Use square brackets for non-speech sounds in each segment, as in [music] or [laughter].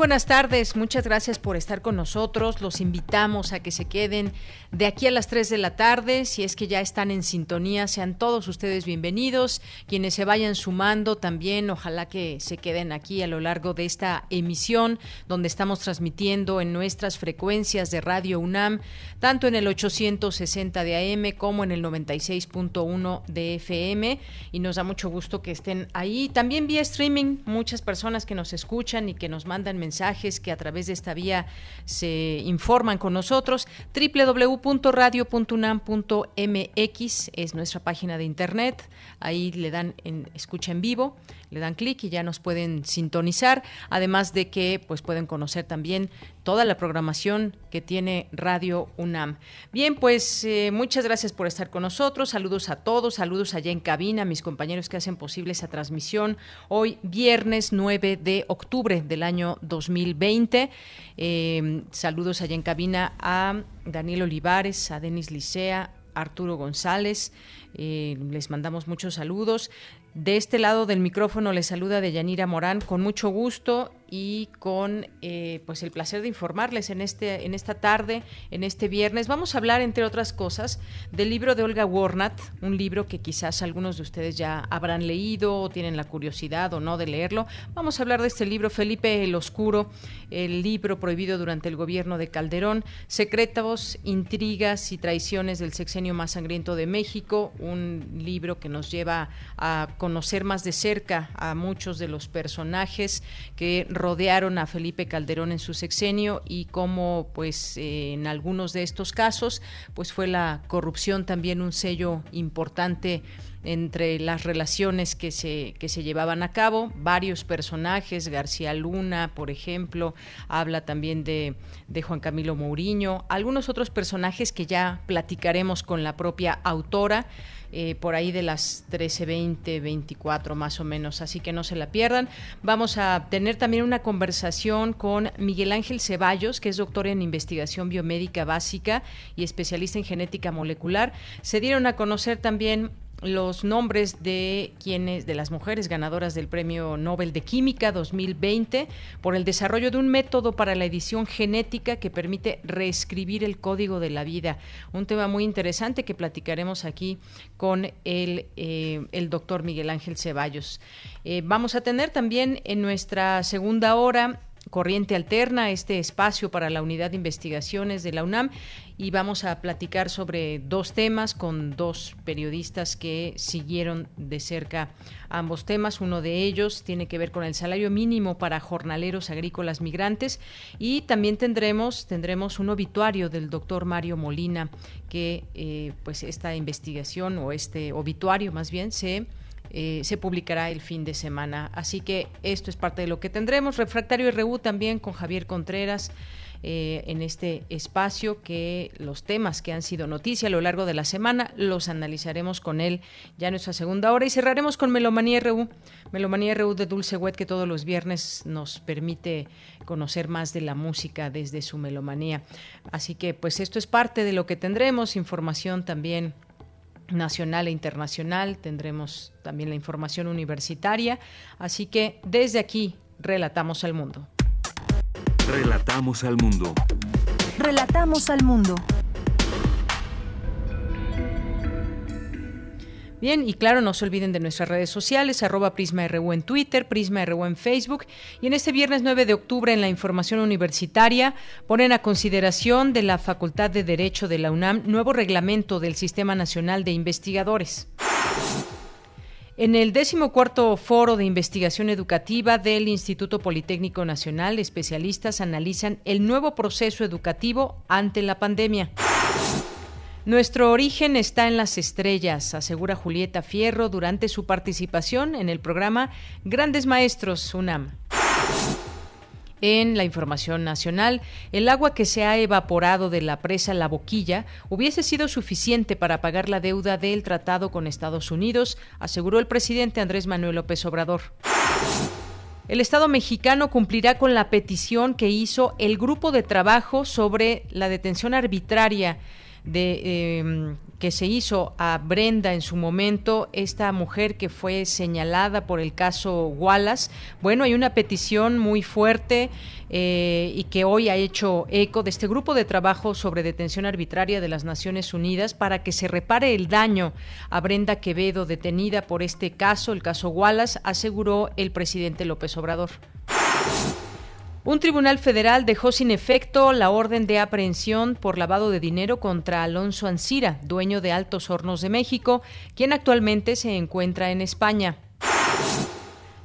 Buenas tardes, muchas gracias por estar con nosotros. Los invitamos a que se queden de aquí a las 3 de la tarde. Si es que ya están en sintonía, sean todos ustedes bienvenidos. Quienes se vayan sumando también, ojalá que se queden aquí a lo largo de esta emisión, donde estamos transmitiendo en nuestras frecuencias de Radio UNAM, tanto en el 860 de AM como en el 96.1 de FM. Y nos da mucho gusto que estén ahí. También vía streaming, muchas personas que nos escuchan y que nos mandan mensajes que a través de esta vía se informan con nosotros. www.radio.unam.mx es nuestra página de internet. Ahí le dan en escucha en vivo le dan clic y ya nos pueden sintonizar, además de que pues pueden conocer también toda la programación que tiene Radio UNAM. Bien, pues eh, muchas gracias por estar con nosotros, saludos a todos, saludos allá en cabina, mis compañeros que hacen posible esa transmisión hoy viernes 9 de octubre del año 2020. Eh, saludos allá en cabina a Daniel Olivares, a Denis Licea, Arturo González. Eh, les mandamos muchos saludos. De este lado del micrófono les saluda Deyanira Morán con mucho gusto y con eh, pues el placer de informarles en este en esta tarde, en este viernes. Vamos a hablar entre otras cosas del libro de Olga Warnat, un libro que quizás algunos de ustedes ya habrán leído o tienen la curiosidad o no de leerlo. Vamos a hablar de este libro Felipe el Oscuro, el libro prohibido durante el gobierno de Calderón, secretos, intrigas y traiciones del sexenio más sangriento de México, un libro que nos lleva a conocer más de cerca a muchos de los personajes que rodearon a Felipe Calderón en su sexenio y cómo pues eh, en algunos de estos casos pues fue la corrupción también un sello importante entre las relaciones que se, que se llevaban a cabo. Varios personajes, García Luna, por ejemplo, habla también de, de Juan Camilo Mourinho, algunos otros personajes que ya platicaremos con la propia autora. Eh, por ahí de las 13.20, 24 más o menos, así que no se la pierdan. Vamos a tener también una conversación con Miguel Ángel Ceballos, que es doctor en investigación biomédica básica y especialista en genética molecular. Se dieron a conocer también los nombres de quienes de las mujeres ganadoras del Premio Nobel de Química 2020 por el desarrollo de un método para la edición genética que permite reescribir el código de la vida. Un tema muy interesante que platicaremos aquí con el, eh, el doctor Miguel Ángel Ceballos. Eh, vamos a tener también en nuestra segunda hora Corriente Alterna, este espacio para la unidad de investigaciones de la UNAM y vamos a platicar sobre dos temas con dos periodistas que siguieron de cerca ambos temas. Uno de ellos tiene que ver con el salario mínimo para jornaleros agrícolas migrantes y también tendremos tendremos un obituario del doctor Mario Molina que eh, pues esta investigación o este obituario más bien se eh, se publicará el fin de semana. Así que esto es parte de lo que tendremos. Refractario RU también con Javier Contreras. Eh, en este espacio que los temas que han sido noticia a lo largo de la semana los analizaremos con él ya en nuestra segunda hora y cerraremos con Melomanía RU, Melomanía RU de Dulce Wet que todos los viernes nos permite conocer más de la música desde su melomanía. Así que pues esto es parte de lo que tendremos, información también nacional e internacional, tendremos también la información universitaria, así que desde aquí relatamos al mundo. Relatamos al mundo. Relatamos al mundo. Bien, y claro, no se olviden de nuestras redes sociales, arroba PrismaRU en Twitter, PrismaRU en Facebook. Y en este viernes 9 de octubre, en la información universitaria, ponen a consideración de la Facultad de Derecho de la UNAM nuevo reglamento del Sistema Nacional de Investigadores. En el decimocuarto foro de investigación educativa del Instituto Politécnico Nacional, especialistas analizan el nuevo proceso educativo ante la pandemia. Nuestro origen está en las estrellas, asegura Julieta Fierro durante su participación en el programa Grandes Maestros UNAM. En la información nacional, el agua que se ha evaporado de la presa La Boquilla hubiese sido suficiente para pagar la deuda del tratado con Estados Unidos, aseguró el presidente Andrés Manuel López Obrador. El Estado mexicano cumplirá con la petición que hizo el grupo de trabajo sobre la detención arbitraria de em, que se hizo a Brenda en su momento, esta mujer que fue señalada por el caso Wallace. Bueno, hay una petición muy fuerte eh, y que hoy ha hecho eco de este grupo de trabajo sobre detención arbitraria de las Naciones Unidas para que se repare el daño a Brenda Quevedo, detenida por este caso, el caso Wallace, aseguró el presidente López Obrador. Un tribunal federal dejó sin efecto la orden de aprehensión por lavado de dinero contra Alonso Ancira, dueño de Altos Hornos de México, quien actualmente se encuentra en España.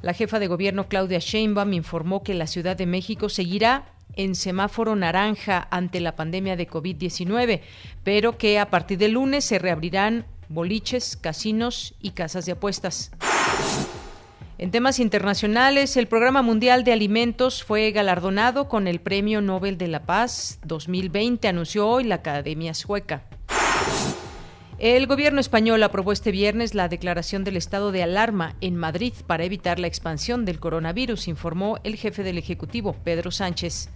La jefa de gobierno Claudia Sheinbaum informó que la Ciudad de México seguirá en semáforo naranja ante la pandemia de COVID-19, pero que a partir del lunes se reabrirán boliches, casinos y casas de apuestas. En temas internacionales, el Programa Mundial de Alimentos fue galardonado con el Premio Nobel de la Paz 2020, anunció hoy la Academia Sueca. El gobierno español aprobó este viernes la declaración del estado de alarma en Madrid para evitar la expansión del coronavirus, informó el jefe del Ejecutivo, Pedro Sánchez.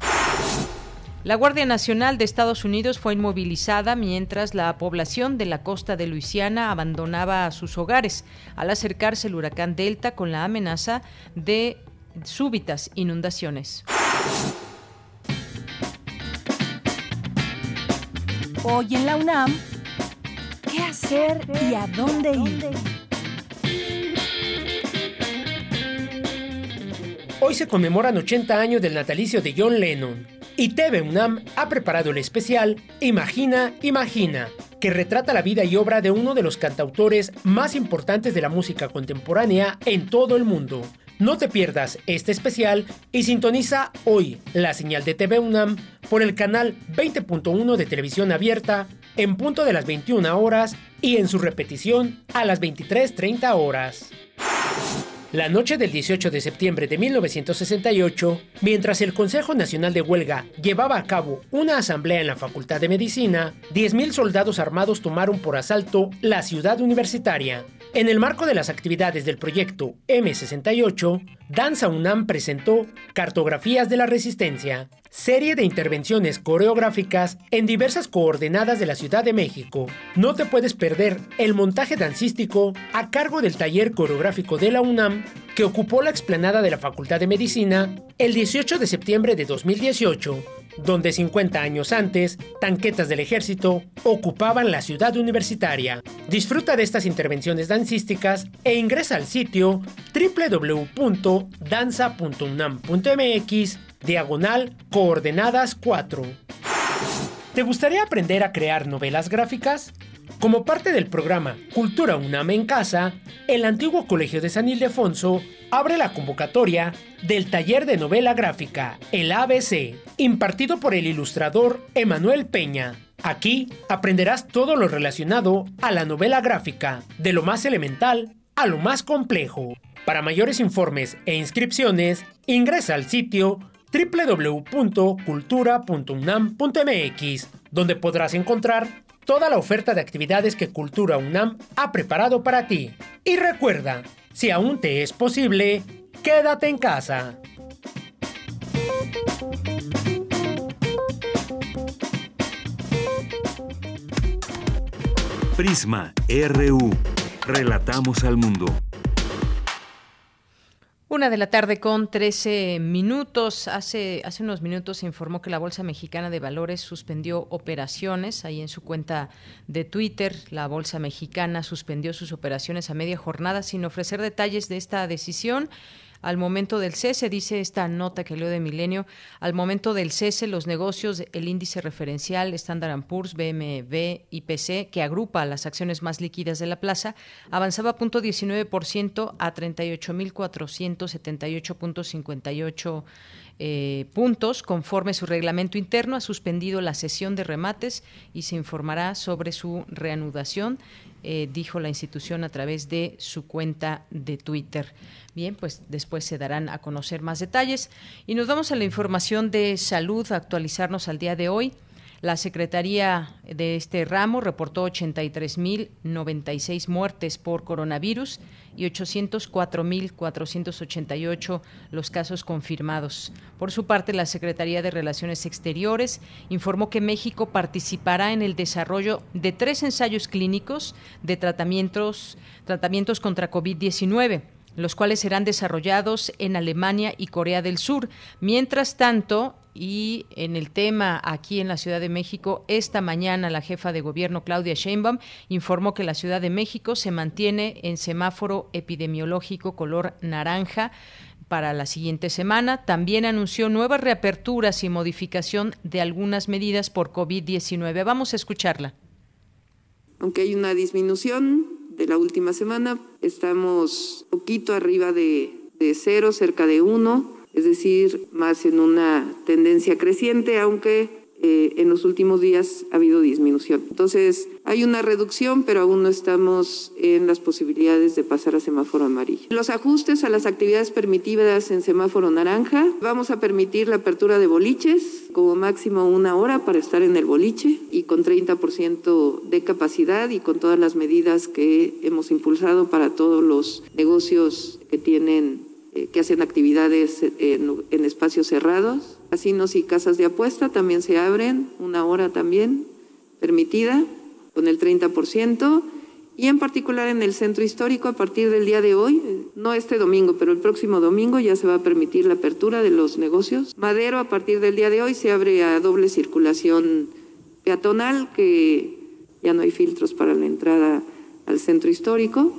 La Guardia Nacional de Estados Unidos fue inmovilizada mientras la población de la costa de Luisiana abandonaba sus hogares al acercarse el huracán Delta con la amenaza de súbitas inundaciones. Hoy en la UNAM, ¿qué hacer y a dónde ir? Hoy se conmemoran 80 años del natalicio de John Lennon y TV UNAM ha preparado el especial Imagina, Imagina, que retrata la vida y obra de uno de los cantautores más importantes de la música contemporánea en todo el mundo. No te pierdas este especial y sintoniza hoy la señal de TV UNAM por el canal 20.1 de televisión abierta en punto de las 21 horas y en su repetición a las 23.30 horas. La noche del 18 de septiembre de 1968, mientras el Consejo Nacional de Huelga llevaba a cabo una asamblea en la Facultad de Medicina, 10.000 soldados armados tomaron por asalto la ciudad universitaria. En el marco de las actividades del proyecto M68, Danza UNAM presentó Cartografías de la Resistencia, serie de intervenciones coreográficas en diversas coordenadas de la Ciudad de México. No te puedes perder el montaje dancístico a cargo del taller coreográfico de la UNAM que ocupó la explanada de la Facultad de Medicina el 18 de septiembre de 2018 donde 50 años antes, tanquetas del ejército ocupaban la ciudad universitaria. Disfruta de estas intervenciones dancísticas e ingresa al sitio www.danza.unam.mx diagonal coordenadas 4. ¿Te gustaría aprender a crear novelas gráficas? Como parte del programa Cultura UNAM en Casa, el antiguo Colegio de San Ildefonso abre la convocatoria del taller de novela gráfica, el ABC, impartido por el ilustrador Emanuel Peña. Aquí aprenderás todo lo relacionado a la novela gráfica, de lo más elemental a lo más complejo. Para mayores informes e inscripciones, ingresa al sitio www.cultura.unam.mx, donde podrás encontrar toda la oferta de actividades que Cultura UNAM ha preparado para ti. Y recuerda, si aún te es posible, quédate en casa. Prisma RU. Relatamos al mundo. Una de la tarde con 13 minutos. Hace, hace unos minutos se informó que la Bolsa Mexicana de Valores suspendió operaciones. Ahí en su cuenta de Twitter, la Bolsa Mexicana suspendió sus operaciones a media jornada sin ofrecer detalles de esta decisión. Al momento del cese, dice esta nota que leo de Milenio, al momento del cese los negocios, el índice referencial Standard Poor's, BMV, IPC, que agrupa las acciones más líquidas de la plaza, avanzaba 0.19% a 38.478.58 eh, puntos. Conforme su reglamento interno, ha suspendido la sesión de remates y se informará sobre su reanudación, eh, dijo la institución a través de su cuenta de Twitter. Bien, pues después se darán a conocer más detalles. Y nos vamos a la información de salud, a actualizarnos al día de hoy. La Secretaría de este ramo reportó 83.096 muertes por coronavirus y 804.488 los casos confirmados. Por su parte, la Secretaría de Relaciones Exteriores informó que México participará en el desarrollo de tres ensayos clínicos de tratamientos, tratamientos contra COVID-19 los cuales serán desarrollados en Alemania y Corea del Sur. Mientras tanto, y en el tema aquí en la Ciudad de México, esta mañana la jefa de gobierno Claudia Sheinbaum informó que la Ciudad de México se mantiene en semáforo epidemiológico color naranja para la siguiente semana. También anunció nuevas reaperturas y modificación de algunas medidas por COVID-19. Vamos a escucharla. Aunque hay una disminución de la última semana, estamos poquito arriba de, de cero, cerca de uno es decir, más en una tendencia creciente, aunque eh, en los últimos días ha habido disminución. Entonces, hay una reducción, pero aún no estamos en las posibilidades de pasar a semáforo amarillo. Los ajustes a las actividades permitidas en semáforo naranja, vamos a permitir la apertura de boliches, como máximo una hora para estar en el boliche y con 30% de capacidad y con todas las medidas que hemos impulsado para todos los negocios que tienen que hacen actividades en, espacios cerrados. Casinos y casas de apuesta también se abren, una hora también permitida, con el 30%. Y en particular en el centro histórico, a partir del día de hoy, no este domingo, pero el próximo domingo ya se va a permitir la apertura de los negocios. Madero, a partir del día de hoy, se abre a doble circulación peatonal, que ya no hay filtros para la entrada al centro histórico.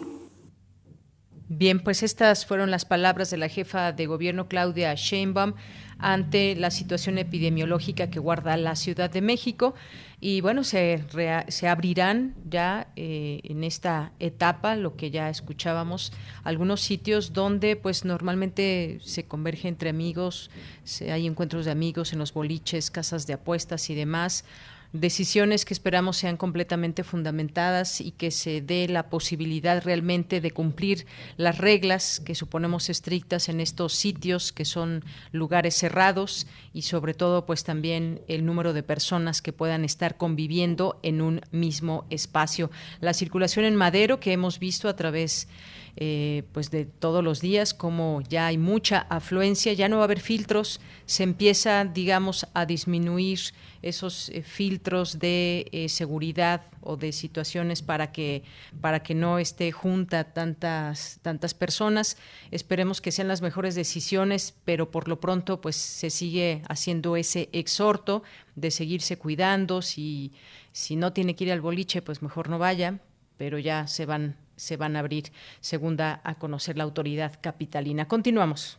Bien, pues estas fueron las palabras de la jefa de gobierno Claudia Sheinbaum ante la situación epidemiológica que guarda la Ciudad de México. Y bueno, se, se abrirán ya eh, en esta etapa, lo que ya escuchábamos, algunos sitios donde pues normalmente se converge entre amigos, hay encuentros de amigos en los boliches, casas de apuestas y demás decisiones que esperamos sean completamente fundamentadas y que se dé la posibilidad realmente de cumplir las reglas que suponemos estrictas en estos sitios que son lugares cerrados y sobre todo pues también el número de personas que puedan estar conviviendo en un mismo espacio. La circulación en Madero que hemos visto a través eh, pues de todos los días, como ya hay mucha afluencia, ya no va a haber filtros, se empieza, digamos, a disminuir esos eh, filtros de eh, seguridad o de situaciones para que para que no esté junta tantas tantas personas. Esperemos que sean las mejores decisiones, pero por lo pronto pues se sigue haciendo ese exhorto de seguirse cuidando, si si no tiene que ir al boliche, pues mejor no vaya, pero ya se van se van a abrir, según da a conocer la autoridad capitalina. Continuamos.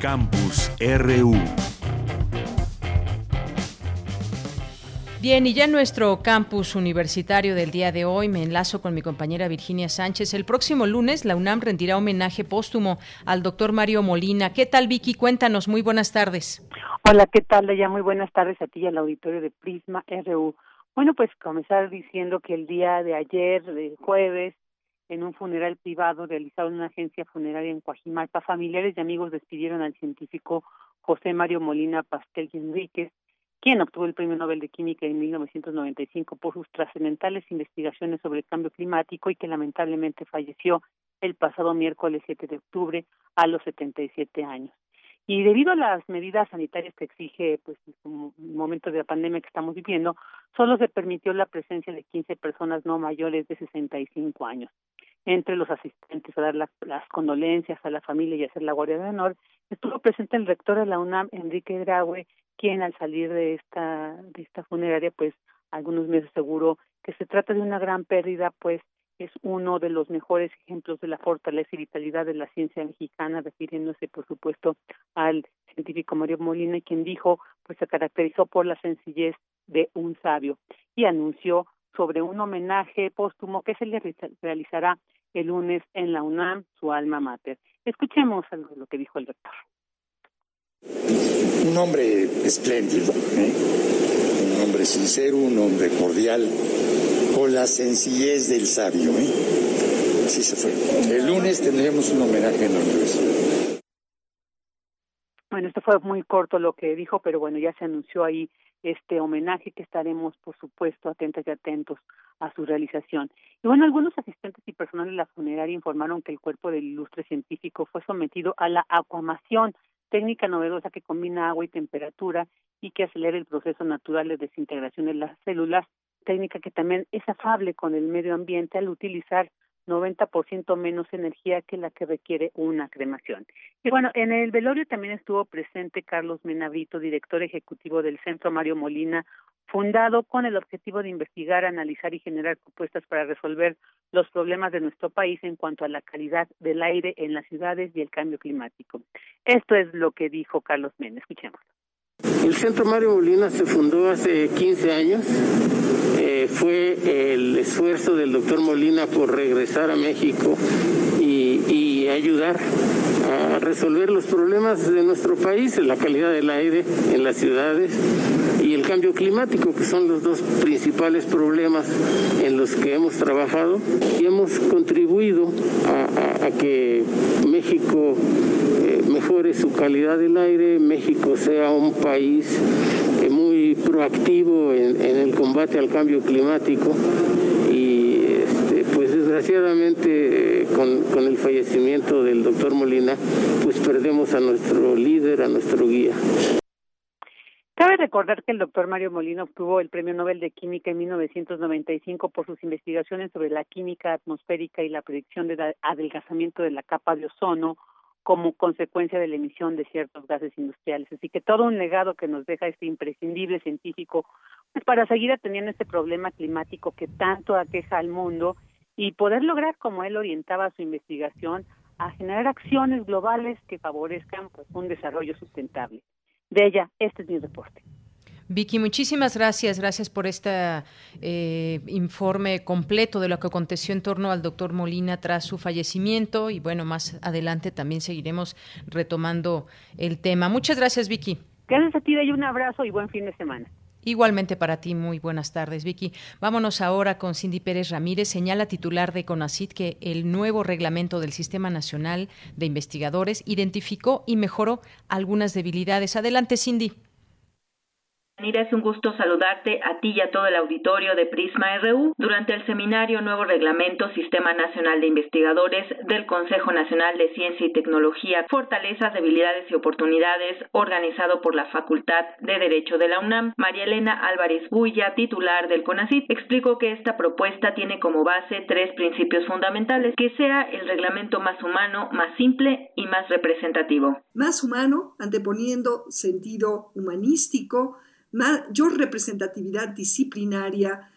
Campus RU. Bien, y ya en nuestro campus universitario del día de hoy me enlazo con mi compañera Virginia Sánchez. El próximo lunes la UNAM rendirá homenaje póstumo al doctor Mario Molina. ¿Qué tal, Vicky? Cuéntanos. Muy buenas tardes. Hola, ¿qué tal, Leia? Muy buenas tardes a ti y al auditorio de Prisma RU. Bueno, pues comenzar diciendo que el día de ayer, de jueves, en un funeral privado realizado en una agencia funeraria en Coajimalpa, familiares y amigos despidieron al científico José Mario Molina Pastel y Enríquez, quien obtuvo el Premio Nobel de Química en 1995 por sus trascendentales investigaciones sobre el cambio climático y que lamentablemente falleció el pasado miércoles 7 de octubre a los 77 años. Y debido a las medidas sanitarias que exige pues el momento de la pandemia que estamos viviendo, solo se permitió la presencia de 15 personas no mayores de 65 años. Entre los asistentes a dar las condolencias a la familia y hacer la guardia de honor, estuvo presente el rector de la UNAM, Enrique Graue, quien al salir de esta de esta funeraria, pues algunos meses aseguró que se trata de una gran pérdida, pues es uno de los mejores ejemplos de la fortaleza y vitalidad de la ciencia mexicana, refiriéndose, por supuesto, al científico Mario Molina, quien dijo, pues se caracterizó por la sencillez de un sabio y anunció sobre un homenaje póstumo que se le realizará el lunes en la UNAM, su alma mater. Escuchemos algo de lo que dijo el rector. Un hombre espléndido, ¿eh? un hombre sincero, un hombre cordial, con la sencillez del sabio. ¿eh? Así se fue. El lunes tendremos un homenaje en la universidad. Bueno, esto fue muy corto lo que dijo, pero bueno, ya se anunció ahí este homenaje que estaremos, por supuesto, atentas y atentos a su realización. Y bueno, algunos asistentes y personal de la funeraria informaron que el cuerpo del ilustre científico fue sometido a la acuamación, técnica novedosa que combina agua y temperatura y que acelera el proceso natural de desintegración de las células, técnica que también es afable con el medio ambiente al utilizar 90% menos energía que la que requiere una cremación. Y bueno, en el velorio también estuvo presente Carlos Menabrito, director ejecutivo del Centro Mario Molina, fundado con el objetivo de investigar, analizar y generar propuestas para resolver los problemas de nuestro país en cuanto a la calidad del aire en las ciudades y el cambio climático. Esto es lo que dijo Carlos Mena. Escuchemos. El Centro Mario Molina se fundó hace 15 años. Eh, fue el esfuerzo del doctor Molina por regresar a México y ayudar a resolver los problemas de nuestro país, la calidad del aire en las ciudades y el cambio climático, que son los dos principales problemas en los que hemos trabajado y hemos contribuido a, que México eh, mejore su calidad del aire, México sea un país eh, muy proactivo en, el combate al cambio climático desgraciadamente con, con, el fallecimiento del doctor Molina, pues perdemos a nuestro líder, a nuestro guía. Cabe recordar que el doctor Mario Molina obtuvo el Premio Nobel de Química en 1995 por sus investigaciones sobre la química atmosférica y la predicción del adelgazamiento de la capa de ozono como consecuencia de la emisión de ciertos gases industriales. Así que todo un legado que nos deja este imprescindible científico pues para seguir atendiendo este problema climático que tanto aqueja al mundo y poder lograr, como él orientaba su investigación, a generar acciones globales que favorezcan pues, un desarrollo sustentable. De ella, este es mi reporte. Vicky, muchísimas gracias. Gracias por este eh, informe completo de lo que aconteció en torno al doctor Molina tras su fallecimiento. Y bueno, más adelante también seguiremos retomando el tema. Muchas gracias, Vicky. Gracias a ti, y un abrazo y buen fin de semana. Igualmente para ti, muy buenas tardes, Vicky. Vámonos ahora con Cindy Pérez Ramírez. Señala titular de CONACIT que el nuevo reglamento del Sistema Nacional de Investigadores identificó y mejoró algunas debilidades. Adelante, Cindy. Es un gusto saludarte a ti y a todo el auditorio de Prisma RU durante el seminario Nuevo Reglamento Sistema Nacional de Investigadores del Consejo Nacional de Ciencia y Tecnología, Fortalezas, Debilidades y Oportunidades, organizado por la Facultad de Derecho de la UNAM. María Elena Álvarez Buya, titular del CONACYT, explicó que esta propuesta tiene como base tres principios fundamentales, que sea el reglamento más humano, más simple y más representativo. Más humano, anteponiendo sentido humanístico, mayor representatividad disciplinaria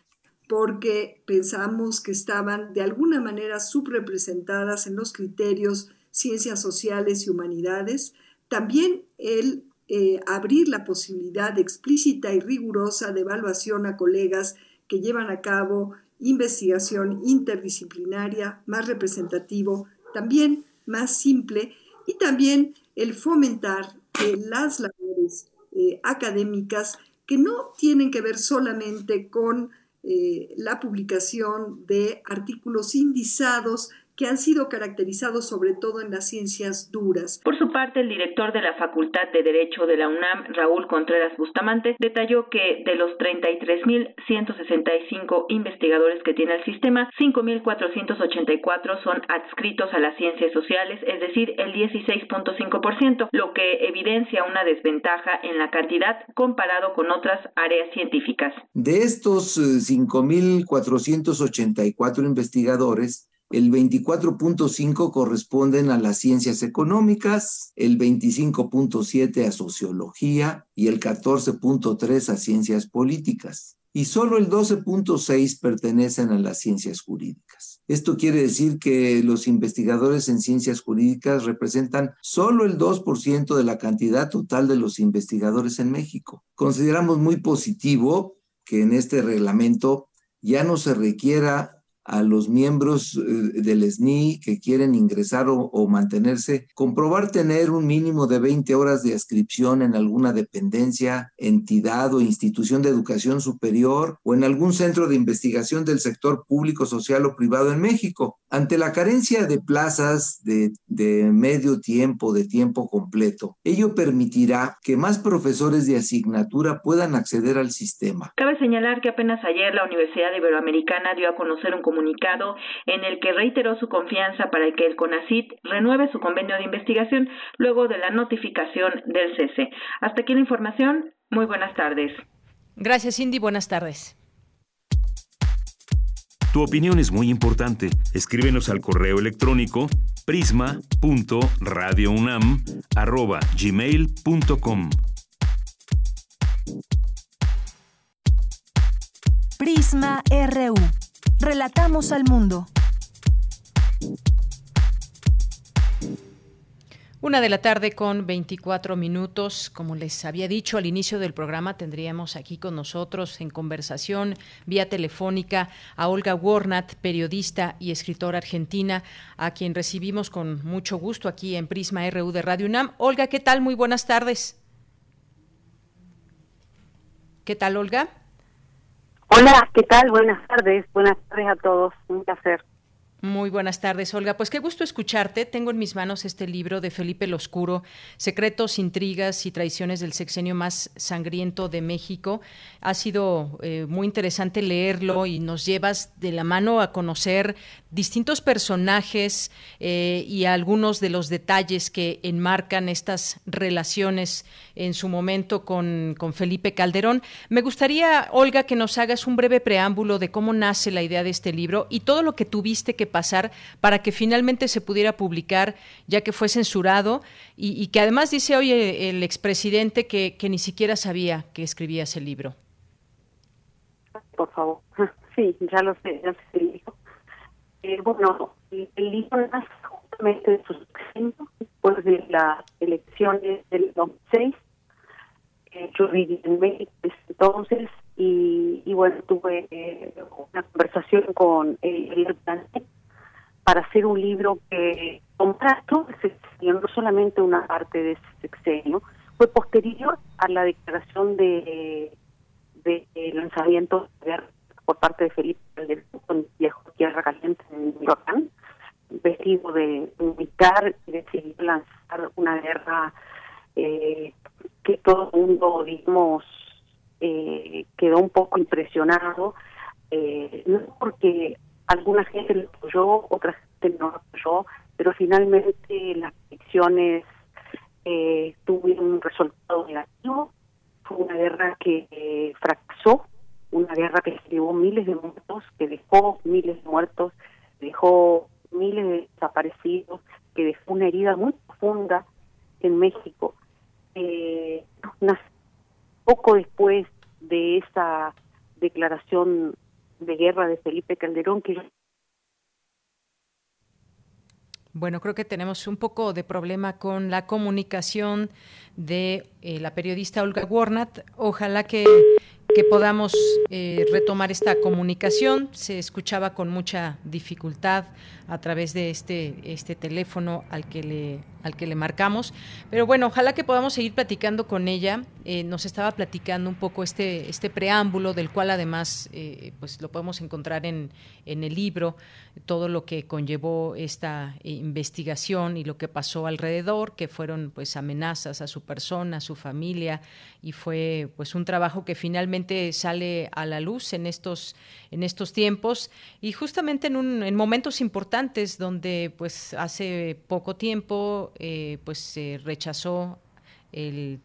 porque pensamos que estaban de alguna manera subrepresentadas en los criterios ciencias sociales y humanidades. También el eh, abrir la posibilidad explícita y rigurosa de evaluación a colegas que llevan a cabo investigación interdisciplinaria, más representativo, también más simple y también el fomentar que las labores eh, académicas que no tienen que ver solamente con eh, la publicación de artículos indizados que han sido caracterizados sobre todo en las ciencias duras. Por su parte, el director de la Facultad de Derecho de la UNAM, Raúl Contreras Bustamante, detalló que de los 33.165 investigadores que tiene el sistema, 5.484 son adscritos a las ciencias sociales, es decir, el 16.5%, lo que evidencia una desventaja en la cantidad comparado con otras áreas científicas. De estos 5.484 eh, investigadores, el 24.5 corresponden a las ciencias económicas, el 25.7 a sociología y el 14.3 a ciencias políticas. y solo el 12.6 pertenecen a las ciencias jurídicas. Esto quiere decir que los investigadores en ciencias jurídicas representan solo el 2% de la cantidad total de los investigadores en México. Consideramos muy positivo que en este reglamento ya no se requiera a los miembros eh, del SNI que quieren ingresar o, mantenerse, comprobar tener un mínimo de 20 horas de inscripción en alguna dependencia, entidad o institución de educación superior o en algún centro de investigación del sector público, social o privado en México. Ante la carencia de plazas de, de medio tiempo, de tiempo completo, ello permitirá que más profesores de asignatura puedan acceder al sistema. Cabe señalar que apenas ayer la Universidad Iberoamericana dio a conocer un comunicado en el que reiteró su confianza para que el CONACIT renueve su convenio de investigación luego de la notificación del cese. Hasta aquí la información. Muy buenas tardes. Gracias, Cindy. Buenas tardes. Tu opinión es muy importante. Escríbenos al correo electrónico prisma.radiounam@gmail.com. Prisma RU. Relatamos al mundo. Una de la tarde con 24 minutos. Como les había dicho al inicio del programa, tendríamos aquí con nosotros en conversación vía telefónica a Olga Warnat, periodista y escritora argentina, a quien recibimos con mucho gusto aquí en Prisma RU de Radio UNAM. Olga, ¿qué tal? Muy buenas tardes. ¿Qué tal, Olga? Hola, ¿qué tal? Buenas tardes. Buenas tardes a todos. Un placer. Muy buenas tardes, Olga. Pues qué gusto escucharte. Tengo en mis manos este libro de Felipe el Oscuro, Secretos, Intrigas y Traiciones del Sexenio más Sangriento de México. Ha sido eh, muy interesante leerlo y nos llevas de la mano a conocer distintos personajes eh, y algunos de los detalles que enmarcan estas relaciones en su momento con, con Felipe Calderón. Me gustaría, Olga, que nos hagas un breve preámbulo de cómo nace la idea de este libro y todo lo que tuviste que pasar para que finalmente se pudiera publicar, ya que fue censurado y, que además dice hoy el expresidente que, que ni siquiera sabía que escribía ese libro. Por favor, [laughs] sí, ya lo sé, ya sé. Eh, bueno, el libro nace justamente después de las elecciones del 2006. Eh, yo viví en México entonces y, y bueno, tuve eh, una conversación con el, el para hacer un libro que comprara todo el sexenio, no solamente una parte de ese sexenio, fue posterior a la declaración de, de, lanzamiento de por parte de Felipe Calderón con viejo Tierra Caliente en Michoacán, vestido de militar y decidió lanzar una guerra eh, que todo el mundo, digamos, eh, quedó un poco impresionado, eh, no porque alguna gente lo apoyó, otra gente no lo apoyó, pero finalmente las elecciones eh, tuvieron un resultado negativo. Fue una guerra que eh, fracasó, una guerra que llevó miles de muertos, que dejó miles de muertos, dejó miles de desaparecidos, que dejó una herida muy profunda en México. Eh, poco después de esa declaración de guerra de Felipe Calderón que bueno, creo que tenemos un poco de problema con la comunicación de eh, la periodista Olga Warnat. Ojalá que, que podamos eh, retomar esta comunicación. Se escuchaba con mucha dificultad a través de este, este teléfono al que le al que le marcamos. Pero bueno, ojalá que podamos seguir platicando con ella. Eh, nos estaba platicando un poco este, este preámbulo, del cual además eh, pues lo podemos encontrar en, en, el libro, todo lo que conllevó esta investigación y lo que pasó alrededor, que fueron pues amenazas a su persona, a su familia, y fue pues un trabajo que finalmente sale a la luz en estos, en estos tiempos y justamente en, un, en momentos importantes donde pues hace poco tiempo eh, pues se rechazó el,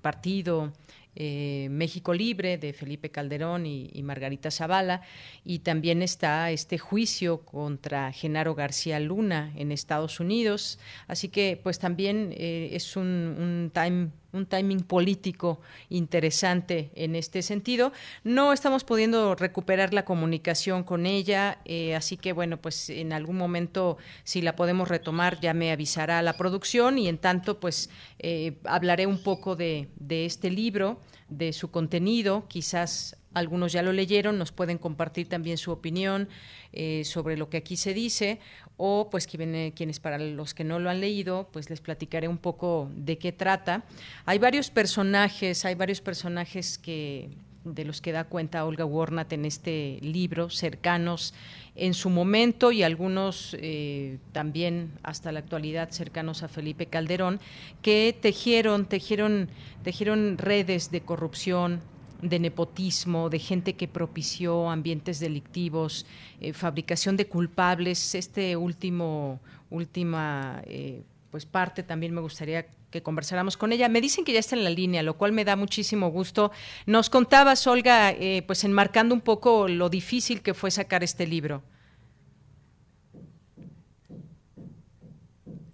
partido eh, México Libre de Felipe Calderón y, Margarita Zavala, y también está este juicio contra Genaro García Luna en Estados Unidos. Así que pues también eh, es un, un time un timing político interesante en este sentido. No estamos pudiendo recuperar la comunicación con ella, eh, así que bueno, pues en algún momento si la podemos retomar ya me avisará la producción y en tanto pues eh, hablaré un poco de, de este libro, de su contenido, quizás algunos ya lo leyeron, nos pueden compartir también su opinión eh, sobre lo que aquí se dice, o pues quienes para los que no lo han leído, pues les platicaré un poco de qué trata. Hay varios personajes, hay varios personajes que de los que da cuenta Olga Warnat en este libro, cercanos en su momento y algunos eh, también hasta la actualidad cercanos a Felipe Calderón, que tejieron, tejieron, tejieron redes de corrupción, de nepotismo, de gente que propició ambientes delictivos, eh, fabricación de culpables. Este último, última eh, pues parte también me gustaría que conversáramos con ella. Me dicen que ya está en la línea, lo cual me da muchísimo gusto. Nos contabas, Olga, eh, pues enmarcando un poco lo difícil que fue sacar este libro.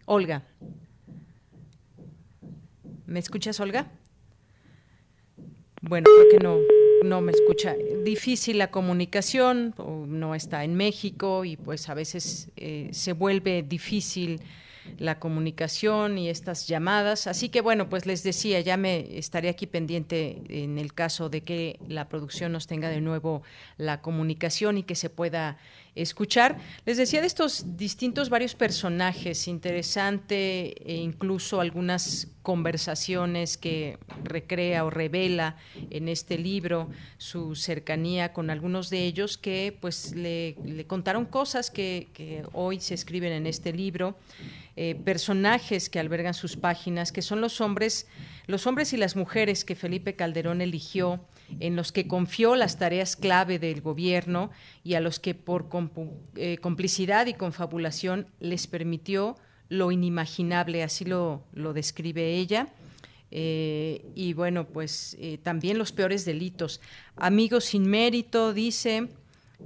Olga. ¿Me escuchas, Olga? Bueno, creo que no, no me escucha. Difícil la comunicación, no está en México y pues a veces eh, se vuelve difícil la comunicación y estas llamadas. Así que bueno, pues les decía, ya me estaré aquí pendiente en el caso de que la producción nos tenga de nuevo la comunicación y que se pueda escuchar. Les decía de estos distintos varios personajes, interesante e incluso algunas conversaciones que recrea o revela en este libro su cercanía con algunos de ellos que pues le, contaron cosas que, que hoy se escriben en este libro. Eh, personajes que albergan sus páginas, que son los hombres, los hombres y las mujeres que Felipe Calderón eligió, en los que confió las tareas clave del gobierno y a los que por eh, complicidad y confabulación les permitió lo inimaginable, así lo, lo describe ella. Eh, y bueno, pues también los peores delitos. Amigos sin mérito, dice,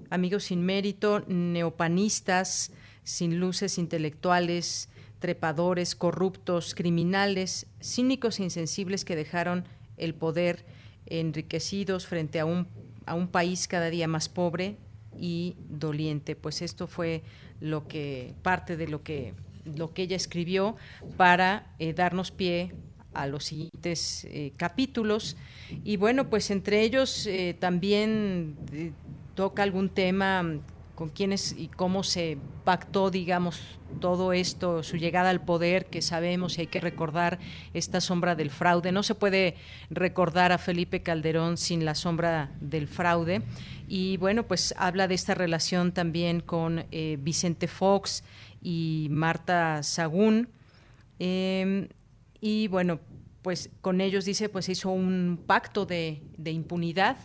amigos sin mérito, neopanistas, sin luces intelectuales, trepadores, corruptos, criminales, cínicos e insensibles que dejaron el poder enriquecidos frente a un, a un país cada día más pobre y doliente. Pues esto fue lo que, parte de lo que, lo que ella escribió para eh, darnos pie a los siguientes eh, capítulos. Y bueno, pues entre ellos eh, también toca algún tema con quiénes y cómo se pactó, digamos, todo esto, su llegada al poder, que sabemos y hay que recordar esta sombra del fraude. No se puede recordar a Felipe Calderón sin la sombra del fraude. Y bueno, pues habla de esta relación también con eh, Vicente Fox y Marta Sagún. Em, y bueno, pues con ellos dice, pues hizo un pacto de, de impunidad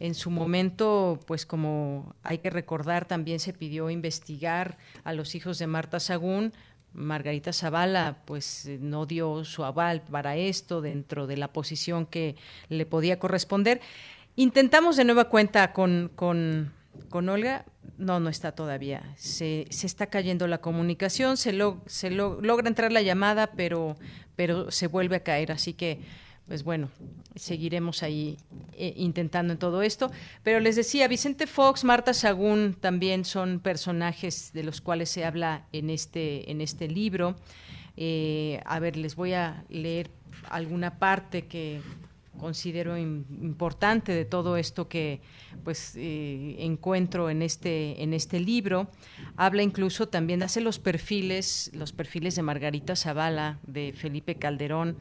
en su momento, pues como hay que recordar, también se pidió investigar a los hijos de Marta Sagún. Margarita Zavala pues no dio su aval para esto dentro de la posición que le podía corresponder. Intentamos de nueva cuenta con, con, Olga, no, no está todavía. Se, se está cayendo la comunicación, se, se logra entrar la llamada, pero, pero se vuelve a caer. Así que pues bueno, seguiremos ahí eh, intentando en todo esto. Pero les decía, Vicente Fox, Marta Sagún también son personajes de los cuales se habla en este, en este libro. Eh, a ver, les voy a leer alguna parte que considero importante de todo esto que pues eh, encuentro en este en este libro. Habla incluso también hace los perfiles los perfiles de Margarita Zavala de Felipe Calderón.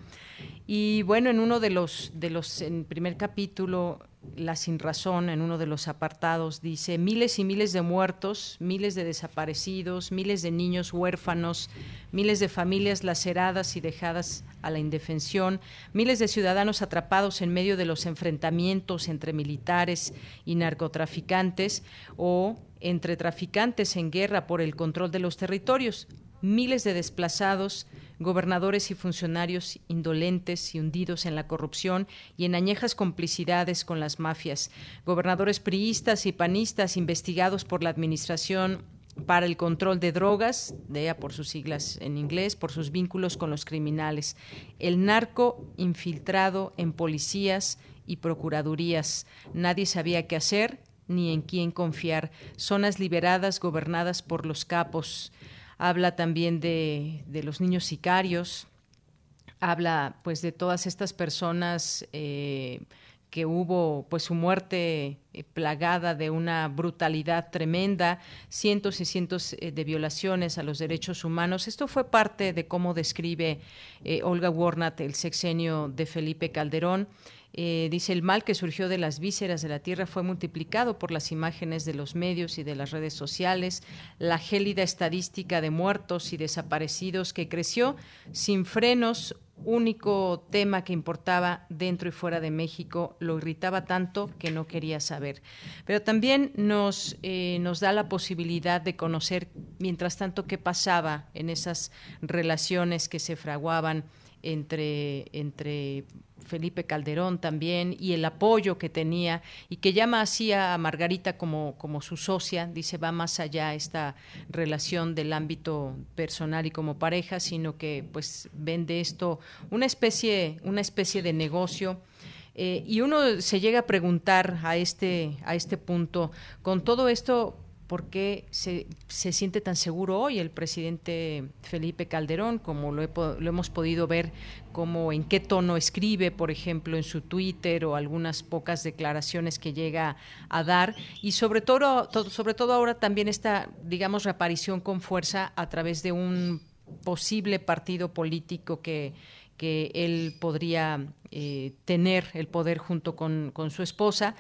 Y bueno, en uno de los, de los, en primer capítulo, La Sin Razón, en uno de los apartados, dice, miles y miles de muertos, miles de desaparecidos, miles de niños huérfanos, miles de familias laceradas y dejadas a la indefensión, miles de ciudadanos atrapados en medio de los enfrentamientos entre militares y narcotraficantes o entre traficantes en guerra por el control de los territorios miles de desplazados, gobernadores y funcionarios indolentes y hundidos en la corrupción y en añejas complicidades con las mafias, gobernadores priistas y panistas investigados por la Administración para el control de drogas, de por sus siglas en inglés, por sus vínculos con los criminales, el narco infiltrado en policías y procuradurías. Nadie sabía qué hacer ni en quién confiar. Zonas liberadas gobernadas por los capos. Habla también de, de los niños sicarios. Habla pues de todas estas personas eh, que hubo pues su muerte eh, plagada de una brutalidad tremenda, cientos y cientos eh, de violaciones a los derechos humanos. Esto fue parte de cómo describe Olga Warnat el sexenio de Felipe Calderón. Dice, el mal que surgió de las vísceras de la tierra fue multiplicado por las imágenes de los medios y de las redes sociales, la gélida estadística de muertos y desaparecidos que creció sin frenos único tema que importaba dentro y fuera de México, lo irritaba tanto que no quería saber. Pero también nos, eh, nos da la posibilidad de conocer, mientras tanto, qué pasaba en esas relaciones que se fraguaban entre, entre Felipe Calderón también y el apoyo que tenía y que llama así a Margarita como, como su socia, dice va más allá esta relación del ámbito personal y como pareja, sino que pues vende esto una especie, una especie de negocio. Eh, y uno se llega a preguntar a este, a este punto, con todo esto, por qué se, se, siente tan seguro hoy el presidente Felipe Calderón, como lo, lo, hemos podido ver, como en qué tono escribe, por ejemplo, en su Twitter o algunas pocas declaraciones que llega a dar, y sobre todo, todo sobre todo ahora también esta, digamos, reaparición con fuerza a través de un posible partido político que, que él podría eh, tener el poder junto con, con su esposa.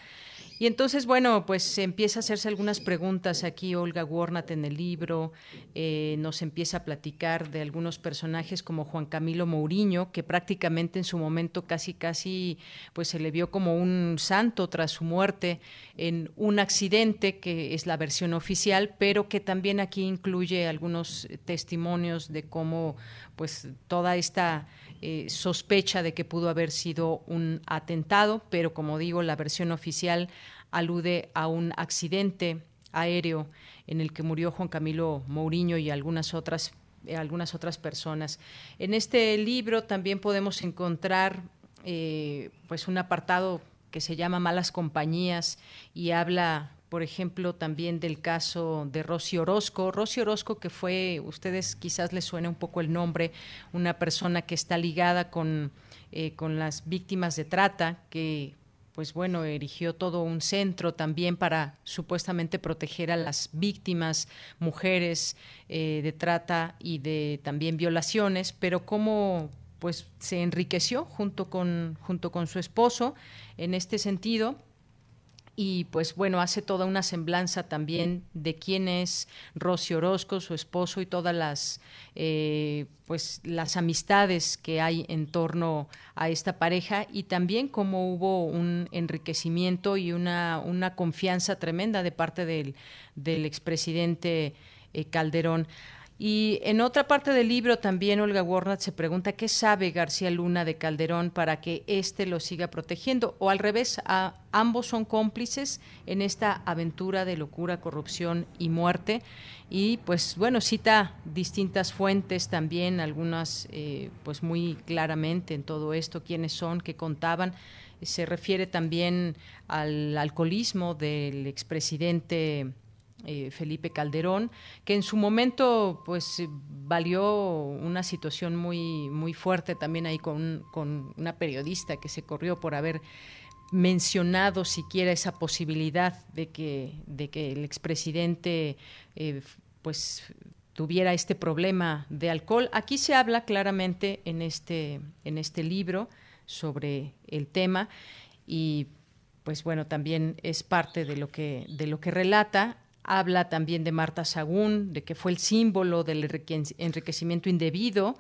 Y entonces, bueno, pues empieza a hacerse algunas preguntas aquí Olga Warnat en el libro, eh, nos empieza a platicar de algunos personajes como Juan Camilo Mourinho, que prácticamente en su momento casi, casi, pues se le vio como un santo tras su muerte en un accidente, que es la versión oficial, pero que también aquí incluye algunos testimonios de cómo, pues, toda esta... Eh, sospecha de que pudo haber sido un atentado, pero como digo, la versión oficial alude a un accidente aéreo en el que murió Juan Camilo Mourinho y algunas otras eh, algunas otras personas. En este libro también podemos encontrar eh, pues un apartado que se llama Malas Compañías y habla por ejemplo, también del caso de Rosy Orozco. Rosy Orozco, que fue, ustedes quizás les suene un poco el nombre, una persona que está ligada con, eh, con las víctimas de trata, que pues bueno, erigió todo un centro también para supuestamente proteger a las víctimas, mujeres eh, de trata y de también violaciones, pero cómo pues se enriqueció junto con, junto con su esposo en este sentido y pues bueno, hace toda una semblanza también de quién es Rosy Orozco, su esposo y todas las eh, pues las amistades que hay en torno a esta pareja y también cómo hubo un enriquecimiento y una, una confianza tremenda de parte del, del expresidente eh, Calderón. Y en otra parte del libro también Olga Warnat se pregunta qué sabe García Luna de Calderón para que éste lo siga protegiendo. O al revés, ambos son cómplices en esta aventura de locura, corrupción y muerte. Y pues bueno, cita distintas fuentes también, algunas eh, pues muy claramente en todo esto, quiénes son, qué contaban. Se refiere también al alcoholismo del expresidente eh, Felipe Calderón, que en su momento pues valió una situación muy, muy fuerte también ahí con, con una periodista que se corrió por haber mencionado siquiera esa posibilidad de que, de que el expresidente eh, pues tuviera este problema de alcohol. Aquí se habla claramente en este, en este libro sobre el tema y pues bueno, también es parte de lo que, de lo que relata Habla también de Marta Sagún, de que fue el símbolo del enriquecimiento indebido,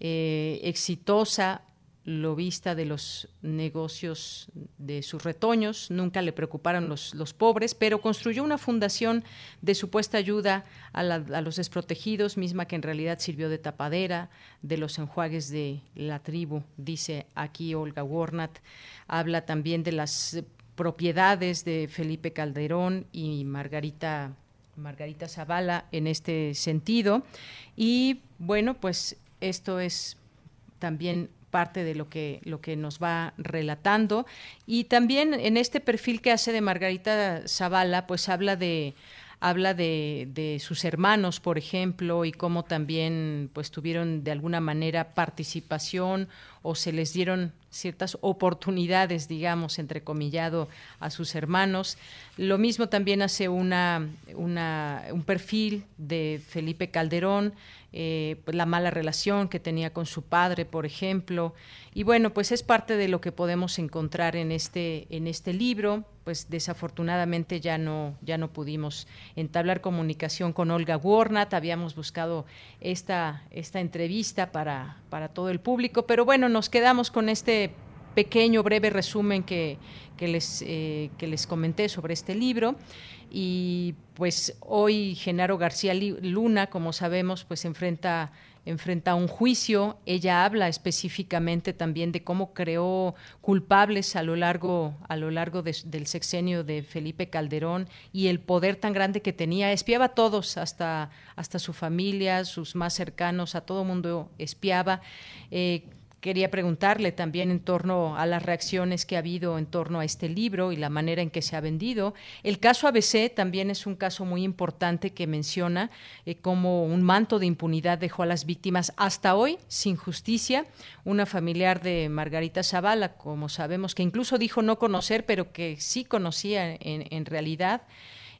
eh, exitosa lobista de los negocios de sus retoños, nunca le preocuparon los, los pobres, pero construyó una fundación de supuesta ayuda a, los desprotegidos, misma que en realidad sirvió de tapadera de los enjuagues de la tribu, dice aquí Olga Warnat. Habla también de las propiedades de Felipe Calderón y Margarita Margarita Zavala en este sentido. Y bueno, pues esto es también parte de lo que, lo que nos va relatando. Y también en este perfil que hace de Margarita Zavala, pues habla de habla de, de, sus hermanos, por ejemplo, y cómo también pues tuvieron de alguna manera participación o se les dieron ciertas oportunidades, digamos, entrecomillado, a sus hermanos. Lo mismo también hace una, una un perfil de Felipe Calderón, eh, pues, la mala relación que tenía con su padre, por ejemplo. Y bueno, pues es parte de lo que podemos encontrar en este, en este libro. Pues desafortunadamente ya no, ya no pudimos entablar comunicación con Olga Warnat. Habíamos buscado esta, esta entrevista para, para todo el público, pero bueno, nos quedamos con este pequeño, breve resumen que, que les, eh, que les comenté sobre este libro y pues hoy Genaro García Luna, como sabemos, pues enfrenta enfrenta un juicio. Ella habla específicamente también de cómo creó culpables a lo largo, a lo largo del sexenio de Felipe Calderón y el poder tan grande que tenía. Espiaba a todos, hasta, hasta su familia, sus más cercanos, a todo mundo espiaba. Eh, quería preguntarle también en torno a las reacciones que ha habido en torno a este libro y la manera en que se ha vendido. El caso ABC también es un caso muy importante que menciona eh, como un manto de impunidad dejó a las víctimas hasta hoy sin justicia. Una familiar de Margarita Zavala, como sabemos, que incluso dijo no conocer, pero que sí conocía en realidad.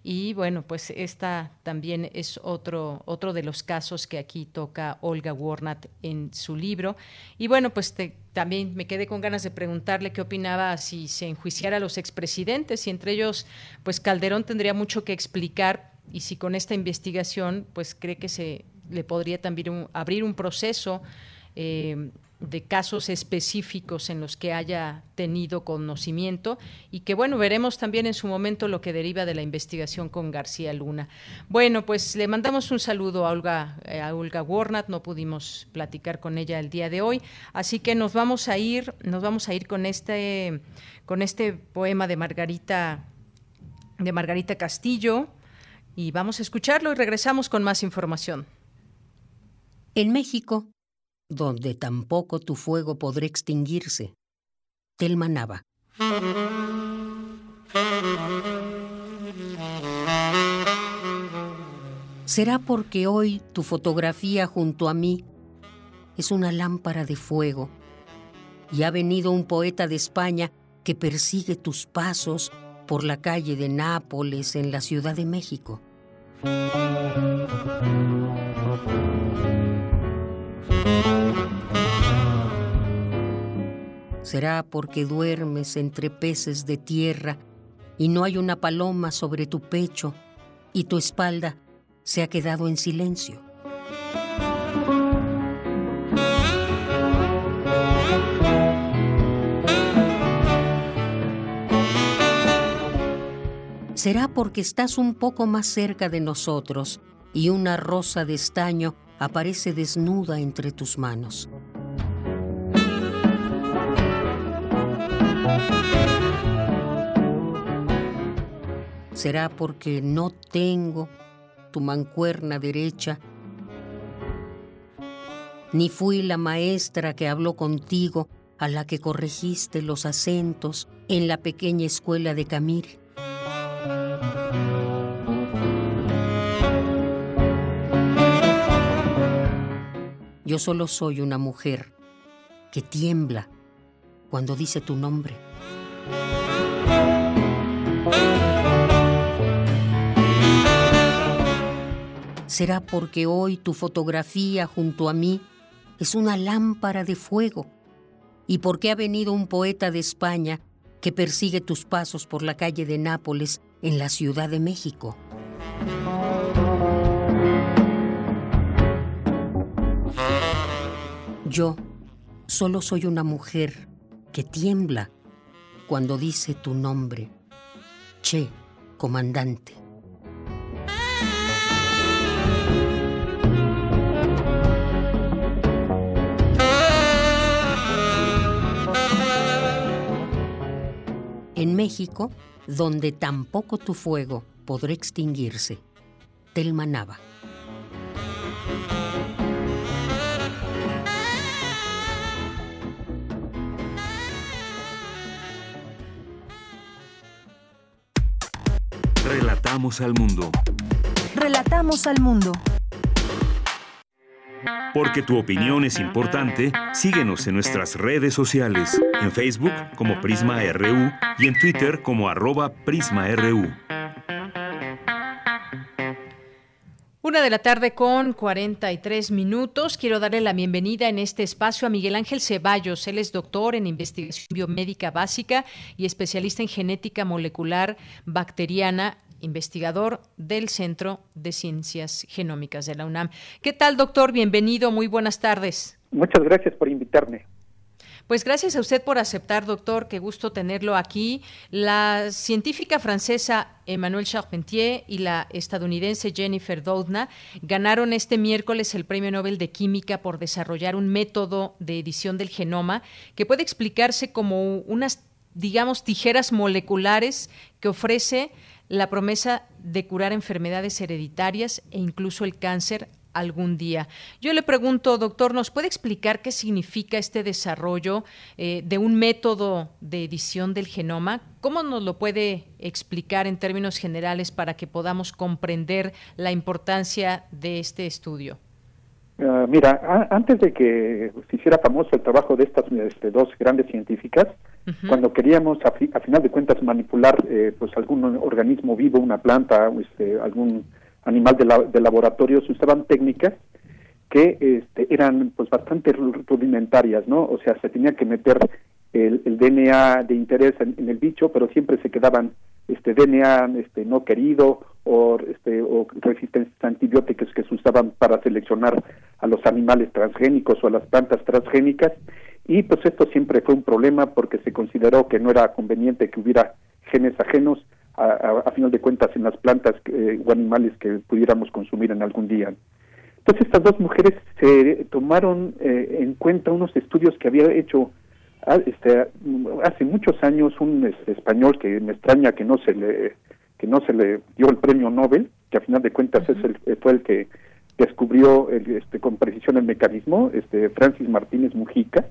Y bueno, pues esta también es otro, otro de los casos que aquí toca Olga Warnat en su libro. Y bueno, pues también me quedé con ganas de preguntarle qué opinaba si se enjuiciara a los expresidentes y entre ellos, pues Calderón tendría mucho que explicar y si con esta investigación, pues cree que se le podría también abrir un proceso eh, de casos específicos en los que haya tenido conocimiento y que bueno, veremos también en su momento lo que deriva de la investigación con García Luna. Bueno, pues le mandamos un saludo a Olga, eh, a Olga Warnat, no pudimos platicar con ella el día de hoy, así que nos vamos a ir, nos vamos a ir con este, con este poema de Margarita, de Margarita Castillo, y vamos a escucharlo y regresamos con más información. En México, donde tampoco tu fuego podrá extinguirse. Telma Nava. ¿Será porque hoy tu fotografía junto a mí es una lámpara de fuego y ha venido un poeta de España que persigue tus pasos por la calle de Nápoles en la Ciudad de México? Será porque duermes entre peces de tierra y no hay una paloma sobre tu pecho y tu espalda se ha quedado en silencio. Será porque estás un poco más cerca de nosotros y una rosa de estaño aparece desnuda entre tus manos. Será porque no tengo tu mancuerna derecha, ni fui la maestra que habló contigo a la que corregiste los acentos en la pequeña escuela de Camir. Yo solo soy una mujer que tiembla cuando dice tu nombre. Será porque hoy tu fotografía junto a mí es una lámpara de fuego y porque ha venido un poeta de España que persigue tus pasos por la calle de Nápoles en la Ciudad de México. Yo, Solo soy una mujer que tiembla cuando dice tu nombre. Che, comandante. En México, donde tampoco tu fuego podrá extinguirse. Telma Relatamos al mundo. Relatamos al mundo. Porque tu opinión es importante, síguenos en nuestras redes sociales, en Facebook como Prisma RU y en Twitter como arroba PrismaRU. Una de la tarde con 43 minutos. Quiero darle la bienvenida en este espacio a Miguel Ángel Ceballos. Él es doctor en investigación biomédica básica y especialista en genética molecular bacteriana investigador del Centro de Ciencias Genómicas de la UNAM. ¿Qué tal, doctor? Bienvenido, muy buenas tardes. Muchas gracias por invitarme. Pues gracias a usted por aceptar, doctor, qué gusto tenerlo aquí. La científica francesa Emmanuelle Charpentier y la estadounidense Jennifer Doudna ganaron este miércoles el Premio Nobel de Química por desarrollar un método de edición del genoma que puede explicarse como unas, digamos, tijeras moleculares que ofrece la promesa de curar enfermedades hereditarias e incluso el cáncer algún día. Yo le pregunto, doctor, ¿nos puede explicar qué significa este desarrollo eh, de un método de edición del genoma? ¿Cómo nos lo puede explicar en términos generales para que podamos comprender la importancia de este estudio? Ah, mira, antes de que se hiciera famoso el trabajo de estas este, dos grandes científicas, cuando queríamos, a, final de cuentas, manipular eh, pues algún organismo vivo, una planta, este, algún animal de, laboratorio, se usaban técnicas que este, eran pues bastante rudimentarias, ¿no? O sea, se tenía que meter el, DNA de interés en, el bicho, pero siempre se quedaban este DNA este no querido o este o resistentes a antibióticos que se usaban para seleccionar a los animales transgénicos o a las plantas transgénicas y pues esto siempre fue un problema porque se consideró que no era conveniente que hubiera genes ajenos a, final de cuentas en las plantas eh, o animales que pudiéramos consumir en algún día. Entonces estas dos mujeres se tomaron eh, en cuenta unos estudios que había hecho este, hace muchos años un este, español que me extraña que no se le que no se le dio el premio Nobel, que a final de cuentas es el, fue el que descubrió este, con precisión el mecanismo, este Francis Martínez Mujica,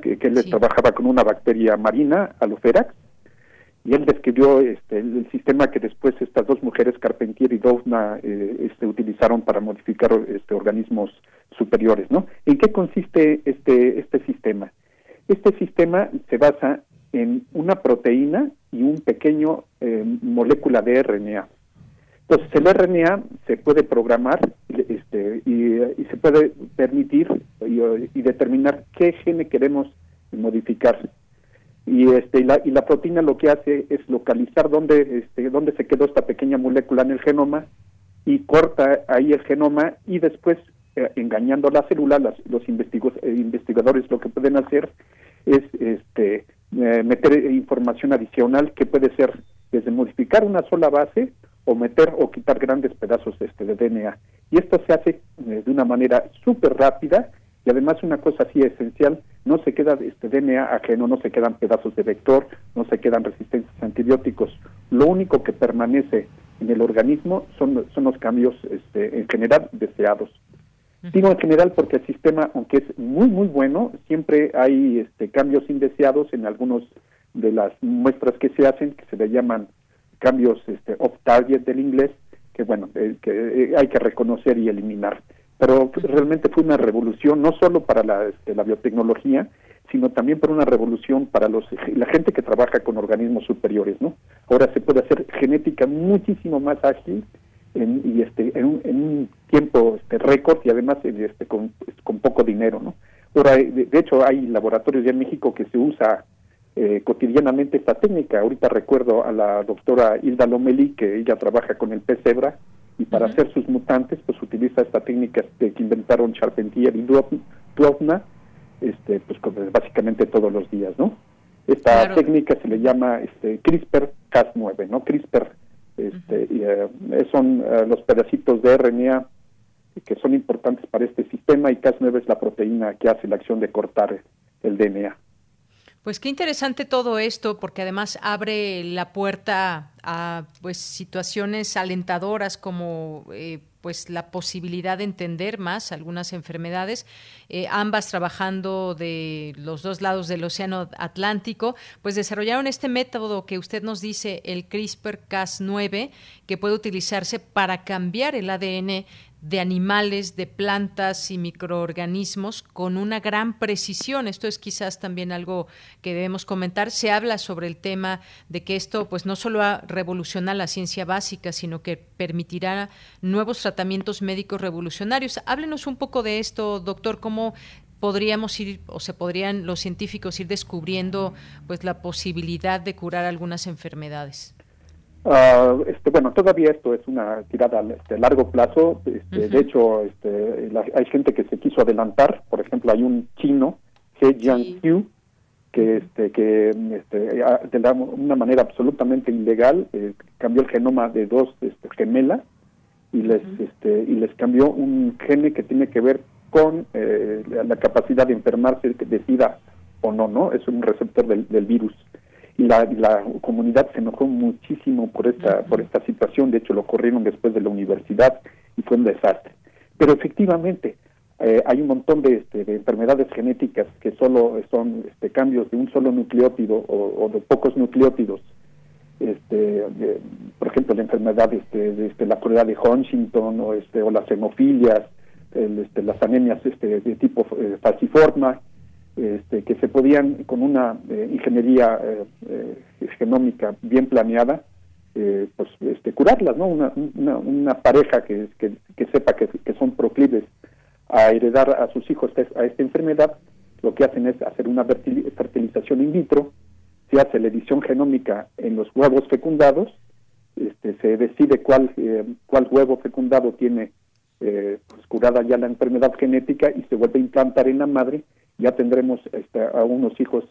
que, él trabajaba con una bacteria marina, Aloferax, y él describió este, el, sistema que después estas dos mujeres, Carpentier y Dovna, eh, este, utilizaron para modificar este, organismos superiores. ¿no? ¿En qué consiste este, este sistema? Este sistema se basa en una proteína y un pequeño eh, molécula de RNA. Entonces, el RNA se puede programar este, y, se puede permitir y, determinar qué gene queremos modificar. Y, este, y, la, y la proteína lo que hace es localizar dónde, este, dónde se quedó esta pequeña molécula en el genoma y corta ahí el genoma y después, eh, engañando la célula, los eh, investigadores lo que pueden hacer es este, eh, meter información adicional que puede ser desde modificar una sola base o meter o quitar grandes pedazos este, de DNA. Y esto se hace eh, de una manera súper rápida y además una cosa así esencial, no se queda este DNA ajeno, no se quedan pedazos de vector, no se quedan resistencias a antibióticos. Lo único que permanece en el organismo son, son los cambios este, en general deseados. Digo en general porque el sistema, aunque es muy, muy bueno, siempre hay este, cambios indeseados en algunos de las muestras que se hacen, que se le llaman cambios este, off target del inglés que bueno eh, que eh, hay que reconocer y eliminar. Pero realmente fue una revolución no solo para la, este, la biotecnología sino también para una revolución para los la gente que trabaja con organismos superiores no ahora se puede hacer genética muchísimo más ágil en, y este en un, tiempo este récord y además este con, con poco dinero no ahora de, de hecho hay laboratorios ya en México que se usa eh, cotidianamente esta técnica. Ahorita recuerdo a la doctora Hilda Lomeli, que ella trabaja con el pez cebra, y para hacer sus mutantes, pues utiliza esta técnica que inventaron Charpentier y Duovna, este, pues básicamente todos los días, ¿no? Esta técnica se le llama este, CRISPR-Cas9, ¿no? CRISPR este, eh, son eh, los pedacitos de RNA que son importantes para este sistema y Cas9 es la proteína que hace la acción de cortar el DNA. Pues qué interesante todo esto, porque además abre la puerta a pues situaciones alentadoras como eh, pues la posibilidad de entender más algunas enfermedades, eh, ambas trabajando de los dos lados del Océano Atlántico, pues desarrollaron este método que usted nos dice, el CRISPR-Cas9, que puede utilizarse para cambiar el ADN de animales, de plantas y microorganismos con una gran precisión. Esto es quizás también algo que debemos comentar. Se habla sobre el tema de que esto pues no solo revoluciona la ciencia básica, sino que permitirá nuevos tratamientos médicos revolucionarios. Háblenos un poco de esto, doctor, cómo podríamos ir o se podrían los científicos ir descubriendo pues la posibilidad de curar algunas enfermedades. Uh, este, bueno, todavía esto es una tirada a este, largo plazo. Este, De hecho, este, hay gente que se quiso adelantar. Por ejemplo, hay un chino, He Jiankyu, que, este, que este, de una manera absolutamente ilegal eh, cambió el genoma de dos este, gemelas y les, este, y les cambió un gene que tiene que ver con eh, la, capacidad de enfermarse de SIDA o no, ¿no? Es un receptor del, del virus la, la comunidad se enojó muchísimo por esta por esta situación. De hecho lo corrieron después de la universidad y fue un desastre. Pero efectivamente eh, hay un montón de, este, de, enfermedades genéticas que solo son este, cambios de un solo nucleótido o, de pocos nucleótidos. Este, por ejemplo la enfermedad este, de este, la crueldad de Huntington o este o las hemofilias este, las anemias este, de tipo eh, falciforma este, que se podían, con una eh, ingeniería eh, eh, genómica bien planeada, pues este, curarlas, ¿no? Una, una, pareja que, sepa que, son proclives a heredar a sus hijos a esta enfermedad, lo que hacen es hacer una fertilización in vitro, se hace la edición genómica en los huevos fecundados, este, se decide cuál, cuál huevo fecundado tiene pues, curada ya la enfermedad genética y se vuelve a implantar en la madre ya tendremos este, a unos hijos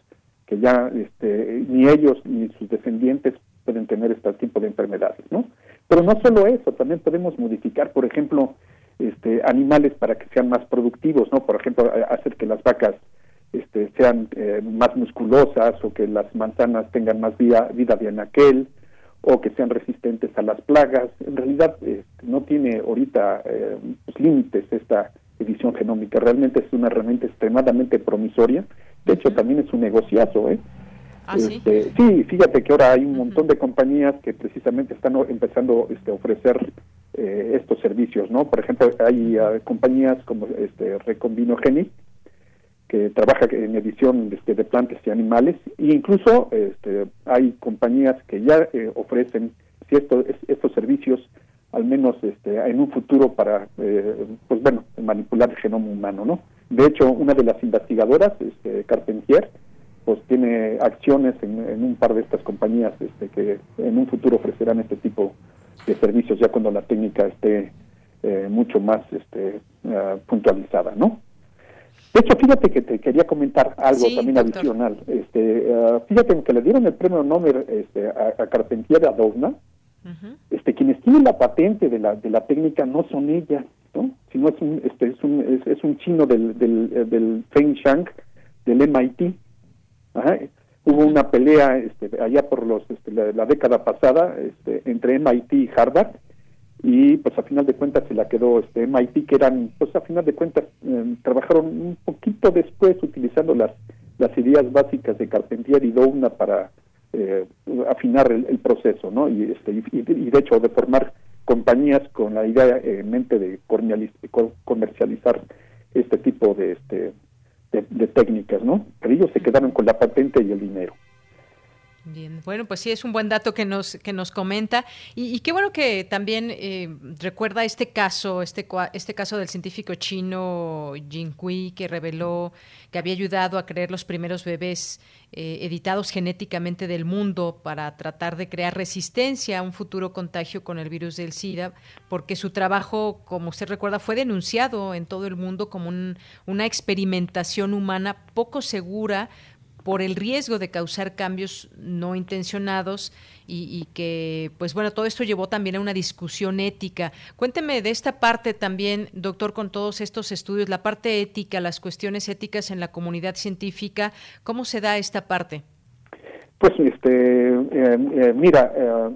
que ya este, ni ellos ni sus descendientes pueden tener este tipo de enfermedades, ¿no? Pero no solo eso, también podemos modificar, por ejemplo, este, animales para que sean más productivos, ¿no? Por ejemplo, hacer que las vacas este, sean eh, más musculosas o que las manzanas tengan más vida, vida de anaquel o que sean resistentes a las plagas. En realidad este, no tiene ahorita eh, pues, límites esta edición genómica. Realmente es una herramienta extremadamente promisoria. De hecho, también es un negociazo, ¿eh? ¿Ah, sí? Este, sí, fíjate que ahora hay un montón de compañías que precisamente están empezando este, a ofrecer eh, estos servicios, ¿no? Por ejemplo, hay uh, compañías como este Recombinogenic que trabaja en edición este, de plantas y animales e incluso este, hay compañías que ya eh, ofrecen si estos servicios al menos este, en un futuro para, eh, pues bueno, manipular el genoma humano, ¿no? De hecho, una de las investigadoras, este, Carpentier, pues tiene acciones en, un par de estas compañías este, que en un futuro ofrecerán este tipo de servicios ya cuando la técnica esté eh, mucho más este, uh, puntualizada, ¿no? De hecho, fíjate que te quería comentar algo también adicional. Este, uh, fíjate que le dieron el premio Nobel este, a, a Carpentier este quienes tienen la patente de la de la técnica no son ellas no sino es un este es un es, un chino del del, eh, del Feng Shang del MIT hubo una pelea este, allá por los este, la, década pasada este, entre MIT y Harvard y pues a final de cuentas se la quedó este MIT que eran pues a final de cuentas em, trabajaron un poquito después utilizando las las ideas básicas de Carpentier y Doudna para eh, afinar el, proceso, ¿no? Y, este, y, de hecho de formar compañías con la idea en mente de comercializar este tipo de, este, de, técnicas, ¿no? Pero ellos se quedaron con la patente y el dinero. Bien, bueno, pues sí, es un buen dato que nos, que nos comenta. Y, qué bueno que también eh, recuerda este caso, este, este caso del científico chino Jin Kui, que reveló que había ayudado a crear los primeros bebés eh, editados genéticamente del mundo para tratar de crear resistencia a un futuro contagio con el virus del SIDA, porque su trabajo, como usted recuerda, fue denunciado en todo el mundo como una experimentación humana poco segura por el riesgo de causar cambios no intencionados y, que, pues bueno, todo esto llevó también a una discusión ética. Cuénteme de esta parte también, doctor, con todos estos estudios, la parte ética, las cuestiones éticas en la comunidad científica, ¿cómo se da esta parte? Pues, este, eh, eh, mira, eh,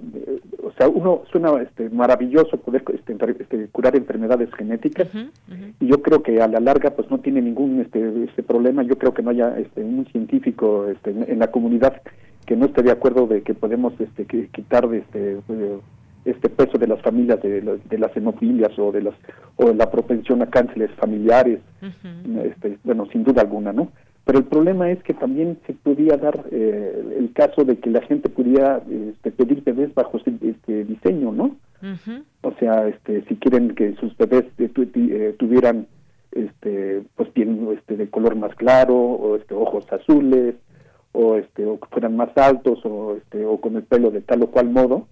o sea, uno suena este, maravilloso poder este, este, curar enfermedades genéticas y yo creo que a la larga pues no tiene ningún este, este problema. Yo creo que no haya este, un científico este, en la comunidad que no esté de acuerdo de que podemos este, quitar este, este peso de las familias de, de las hemofilias o de las o de la propensión a cánceres familiares, este, bueno, sin duda alguna, ¿no? Pero el problema es que también se podía dar eh, el caso de que la gente pudiera este, pedir bebés bajo este diseño, ¿no? O sea, este, si quieren que sus bebés eh, eh, tuvieran este pues piel este de color más claro o este ojos azules o este o que fueran más altos o este o con el pelo de tal o cual modo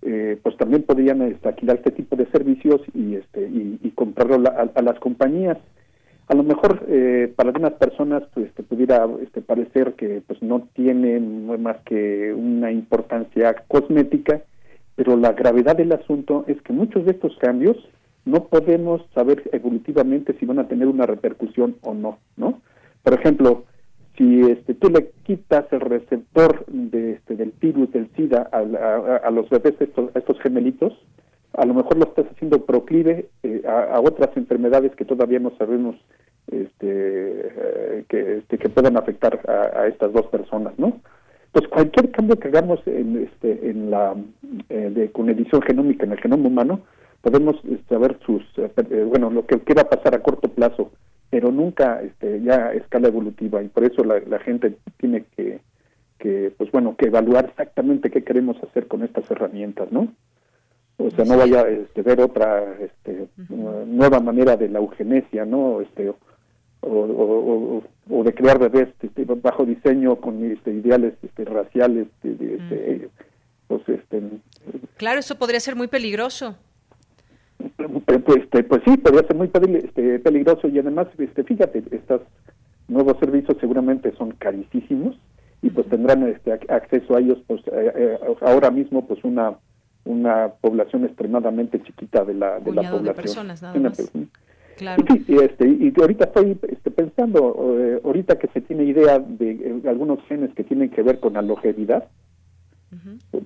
pues también podrían este, alquilar este tipo de servicios y este y, comprarlo a, las compañías a lo mejor eh, para algunas personas pues te pudiera este, parecer que pues no tiene más que una importancia cosmética pero la gravedad del asunto es que muchos de estos cambios no podemos saber evolutivamente si van a tener una repercusión o no no por ejemplo si este tú le quitas el receptor de este del virus del SIDA a, los bebés estos, estos gemelitos a lo mejor lo estás haciendo proclive eh, a, otras enfermedades que todavía no sabemos este, eh, que, este, que puedan afectar a, estas dos personas, ¿no? Pues cualquier cambio que hagamos en, este, en la eh, de, con edición genómica en el genoma humano, podemos saber sus, bueno, lo que, quiera pasar a corto plazo, pero nunca este, ya a escala evolutiva y por eso la, la gente tiene que, que, pues bueno, que evaluar exactamente qué queremos hacer con estas herramientas, ¿no? O sea no vaya a este, ver otra este, nueva manera de la eugenesia no este o, o, de crear bebés este, bajo diseño con este, ideales este, raciales este, pues, este, claro eso podría ser muy peligroso. Pues, este, pues sí podría ser muy este, peligroso. Y además este fíjate estos nuevos servicios seguramente son carísimos y pues tendrán este acceso a ellos pues eh, eh, ahora mismo pues una una población extremadamente chiquita de la, de la población. De personas, nada más. Claro. Y, este, y ahorita estoy este, pensando, eh, ahorita que se tiene idea de eh, algunos genes que tienen que ver con la longevidad,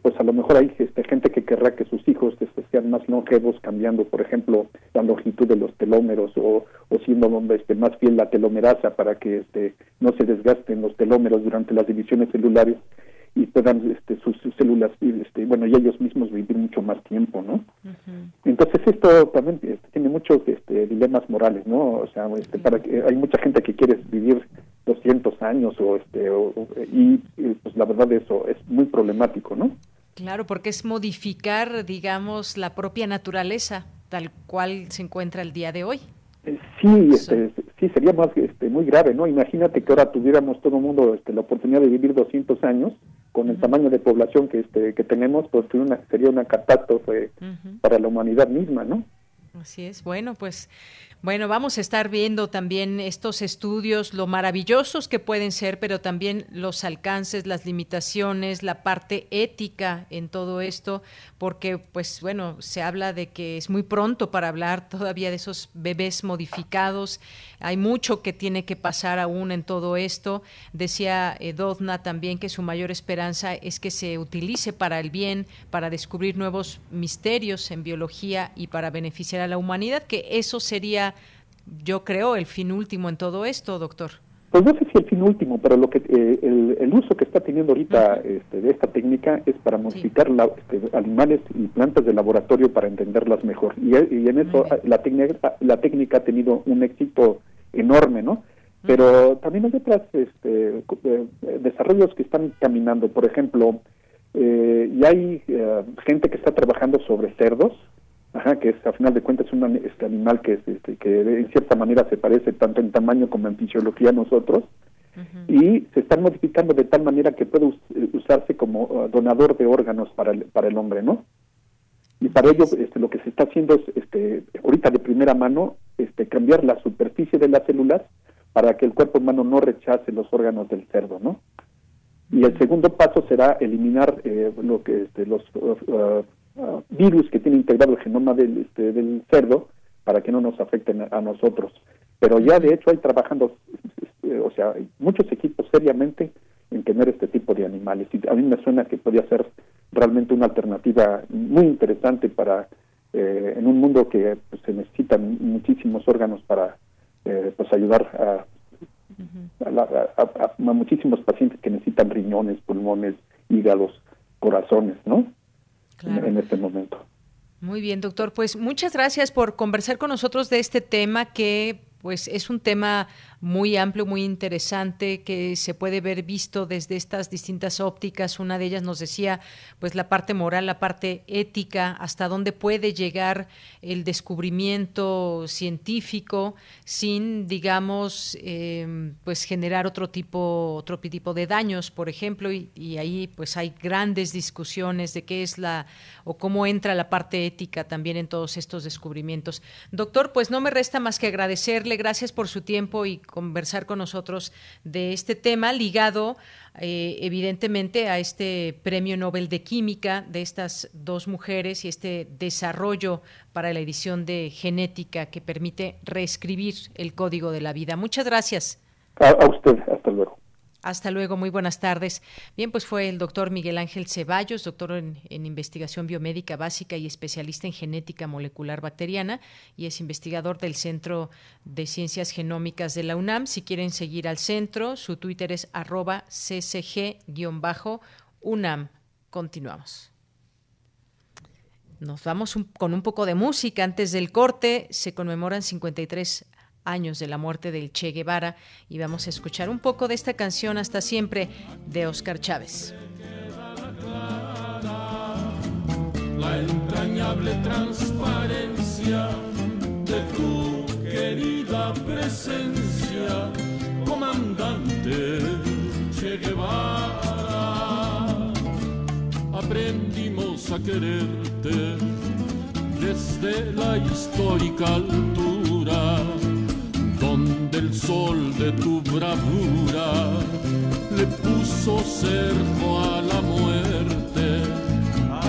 pues a lo mejor hay este, gente que querrá que sus hijos este, sean más longevos, cambiando, por ejemplo, la longitud de los telómeros o, o siendo este, más fiel la telomerasa para que este, no se desgasten los telómeros durante las divisiones celulares y puedan este, sus, células este, bueno y ellos mismos vivir mucho más tiempo no entonces esto también este, tiene muchos este, dilemas morales no o sea este, para que hay mucha gente que quiere vivir 200 años o este y, pues la verdad eso es muy problemático no claro porque es modificar digamos la propia naturaleza tal cual se encuentra el día de hoy. Eh, Sí, este, sí, sería más este, muy grave, ¿no? Imagínate que ahora tuviéramos todo el mundo este, la oportunidad de vivir 200 años con el tamaño de población que este que tenemos pues una, sería una catástrofe para la humanidad misma no así es. Bueno pues bueno, vamos a estar viendo también estos estudios, lo maravillosos que pueden ser, pero también los alcances, las limitaciones, la parte ética en todo esto, porque pues bueno, se habla de que es muy pronto para hablar todavía de esos bebés modificados, hay mucho que tiene que pasar aún en todo esto. Decía eh, Dovna también que su mayor esperanza es que se utilice para el bien, para descubrir nuevos misterios en biología y para beneficiar a la humanidad, que eso sería yo creo, el fin último en todo esto, doctor. Pues no sé si el fin último, pero lo que eh, el, uso que está teniendo ahorita este, de esta técnica es para modificar este, animales y plantas de laboratorio para entenderlas mejor. Y, en eso la técnica, la técnica ha tenido un éxito enorme, ¿no? Pero también hay otros este, eh, desarrollos que están caminando. Por ejemplo, eh, y hay eh, gente que está trabajando sobre cerdos, ajá, que es, a final de cuentas es un este animal que, este, que en cierta manera se parece tanto en tamaño como en fisiología a nosotros, y se están modificando de tal manera que puede usarse como uh, donador de órganos para el, para el hombre, ¿no? Y para ello este, lo que se está haciendo es, este, ahorita de primera mano, este, cambiar la superficie de las células para que el cuerpo humano no rechace los órganos del cerdo, ¿no? Y el segundo paso será eliminar eh, lo que este, los uh, uh, virus que tiene integrado el genoma del, este, del cerdo para que no nos afecten a nosotros. Pero ya de hecho hay trabajando, este, o sea, hay muchos equipos seriamente en tener este tipo de animales. Y a mí me suena que podría ser realmente una alternativa muy interesante para eh, en un mundo que pues, se necesitan muchísimos órganos para eh, pues ayudar a, a, muchísimos pacientes que necesitan riñones, pulmones, hígados, corazones, ¿no? En este momento. Muy bien, doctor. Pues muchas gracias por conversar con nosotros de este tema que pues es un tema muy amplio, muy interesante, que se puede ver visto desde estas distintas ópticas. Una de ellas nos decía, pues la parte moral, la parte ética, hasta dónde puede llegar el descubrimiento científico sin, digamos, em, pues generar otro tipo, otro tipo de daños, por ejemplo, y, y ahí pues hay grandes discusiones de qué es la o cómo entra la parte ética también en todos estos descubrimientos. Doctor, pues no me resta más que agradecerle, gracias por su tiempo y conversar con nosotros de este tema ligado eh, evidentemente a este premio Nobel de Química de estas dos mujeres y este desarrollo para la edición de genética que permite reescribir el código de la vida. Muchas gracias. a usted, hasta luego. Hasta luego, muy buenas tardes. Bien, pues fue el doctor Miguel Ángel Ceballos, doctor en, investigación biomédica básica y especialista en genética molecular bacteriana y es investigador del Centro de Ciencias Genómicas de la UNAM. Si quieren seguir al centro, su Twitter es arroba ccg-unam. Continuamos. Nos vamos con un poco de música. Antes del corte se conmemoran 53 años de la muerte del Che Guevara y vamos a escuchar un poco de esta canción Hasta siempre de Oscar Chávez. La entrañable transparencia de tu querida presencia, comandante Che Guevara. Aprendimos a quererte desde la histórica altura donde el sol de tu bravura le puso cerco a la muerte.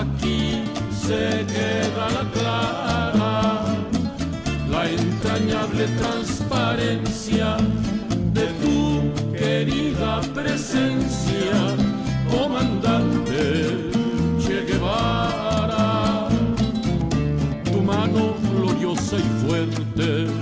Aquí se queda la clara, la entrañable transparencia de tu querida presencia, comandante Che Guevara. Tu mano gloriosa y fuerte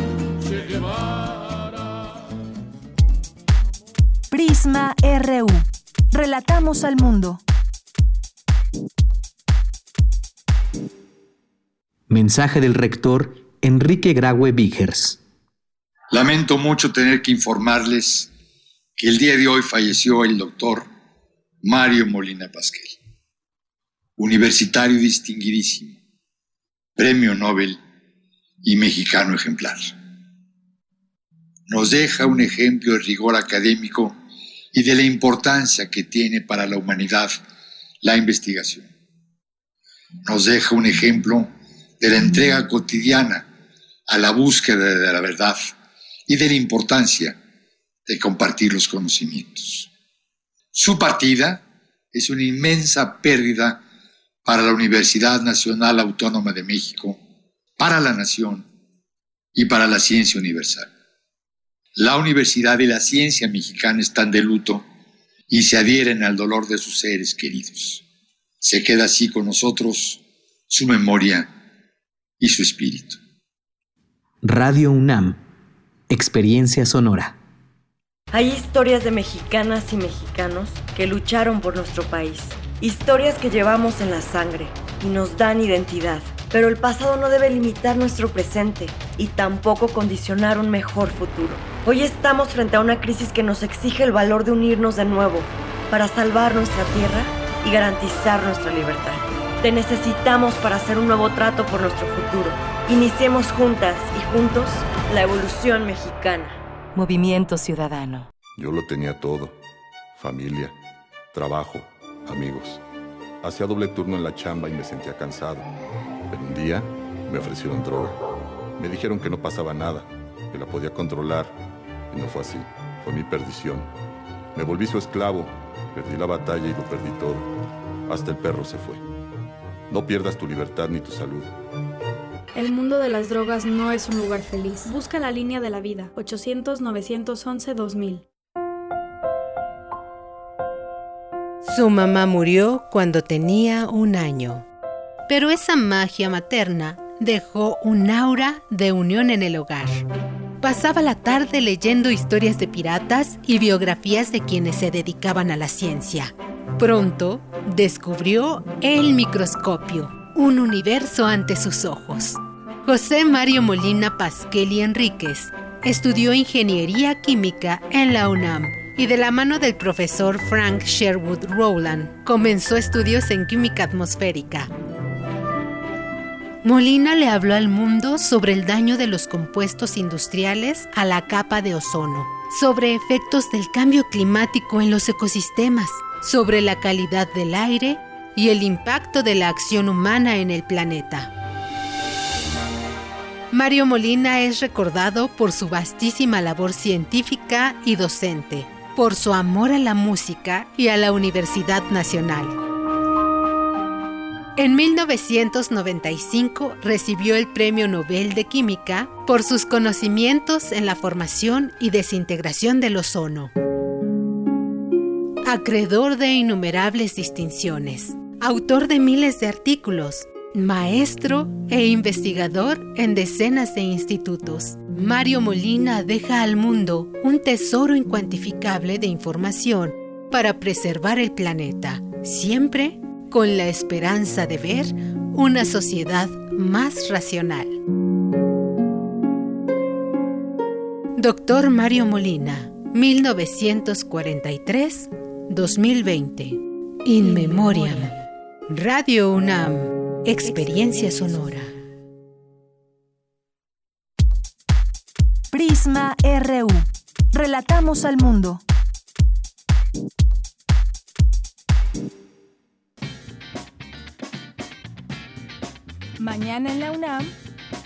Prisma RU. Relatamos al mundo. Mensaje del rector Enrique Graue Vigers. Lamento mucho tener que informarles que el día de hoy falleció el doctor Mario Molina Pasquel, universitario distinguidísimo, premio Nobel y mexicano ejemplar nos deja un ejemplo de rigor académico y de la importancia que tiene para la humanidad la investigación. Nos deja un ejemplo de la entrega cotidiana a la búsqueda de la verdad y de la importancia de compartir los conocimientos. Su partida es una inmensa pérdida para la Universidad Nacional Autónoma de México, para la nación y para la ciencia universal. La universidad y la ciencia mexicana están de luto y se adhieren al dolor de sus seres queridos. Se queda así con nosotros su memoria y su espíritu. Radio UNAM, Experiencia Sonora. Hay historias de mexicanas y mexicanos que lucharon por nuestro país. Historias que llevamos en la sangre y nos dan identidad. Pero el pasado no debe limitar nuestro presente y tampoco condicionar un mejor futuro. Hoy estamos frente a una crisis que nos exige el valor de unirnos de nuevo para salvar nuestra tierra y garantizar nuestra libertad. Te necesitamos para hacer un nuevo trato por nuestro futuro. Iniciemos juntas y juntos la evolución mexicana. Movimiento Ciudadano. Yo lo tenía todo. Familia, trabajo, amigos. Hacía doble turno en la chamba y me sentía cansado. Pero un día me ofrecieron droga. Me dijeron que no pasaba nada, que la podía controlar. Y no fue así. Fue mi perdición. Me volví su esclavo. Perdí la batalla y lo perdí todo. Hasta el perro se fue. No pierdas tu libertad ni tu salud. El mundo de las drogas no es un lugar feliz. Busca la línea de la vida. 800-911-2000. Su mamá murió cuando tenía un año. Pero esa magia materna dejó un aura de unión en el hogar. Pasaba la tarde leyendo historias de piratas y biografías de quienes se dedicaban a la ciencia. Pronto descubrió el microscopio, un universo ante sus ojos. José Mario Molina Pasquel y Enríquez estudió ingeniería química en la UNAM y de la mano del profesor Frank Sherwood Rowland comenzó estudios en química atmosférica. Molina le habló al mundo sobre el daño de los compuestos industriales a la capa de ozono, sobre efectos del cambio climático en los ecosistemas, sobre la calidad del aire y el impacto de la acción humana en el planeta. Mario Molina es recordado por su vastísima labor científica y docente, por su amor a la música y a la Universidad Nacional. En 1995 recibió el Premio Nobel de Química por sus conocimientos en la formación y desintegración del ozono. Acreedor de innumerables distinciones, autor de miles de artículos, maestro e investigador en decenas de institutos. Mario Molina deja al mundo un tesoro incuantificable de información para preservar el planeta, siempre con la esperanza de ver una sociedad más racional. Doctor Mario Molina, 1943-2020. In Memoriam. Radio UNAM. Experiencia sonora. Prisma RU. Relatamos al mundo. Mañana en la UNAM,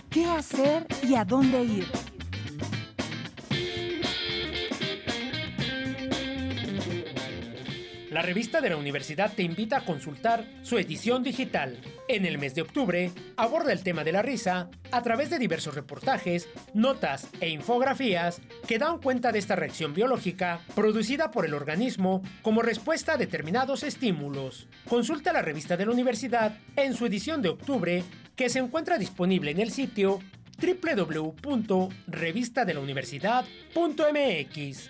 ¿qué hacer y a dónde ir? La revista de la universidad te invita a consultar su edición digital. En el mes de octubre aborda el tema de la risa a través de diversos reportajes, notas e infografías que dan cuenta de esta reacción biológica producida por el organismo como respuesta a determinados estímulos. Consulta la revista de la universidad en su edición de octubre que se encuentra disponible en el sitio www.revistadelauniversidad.mx.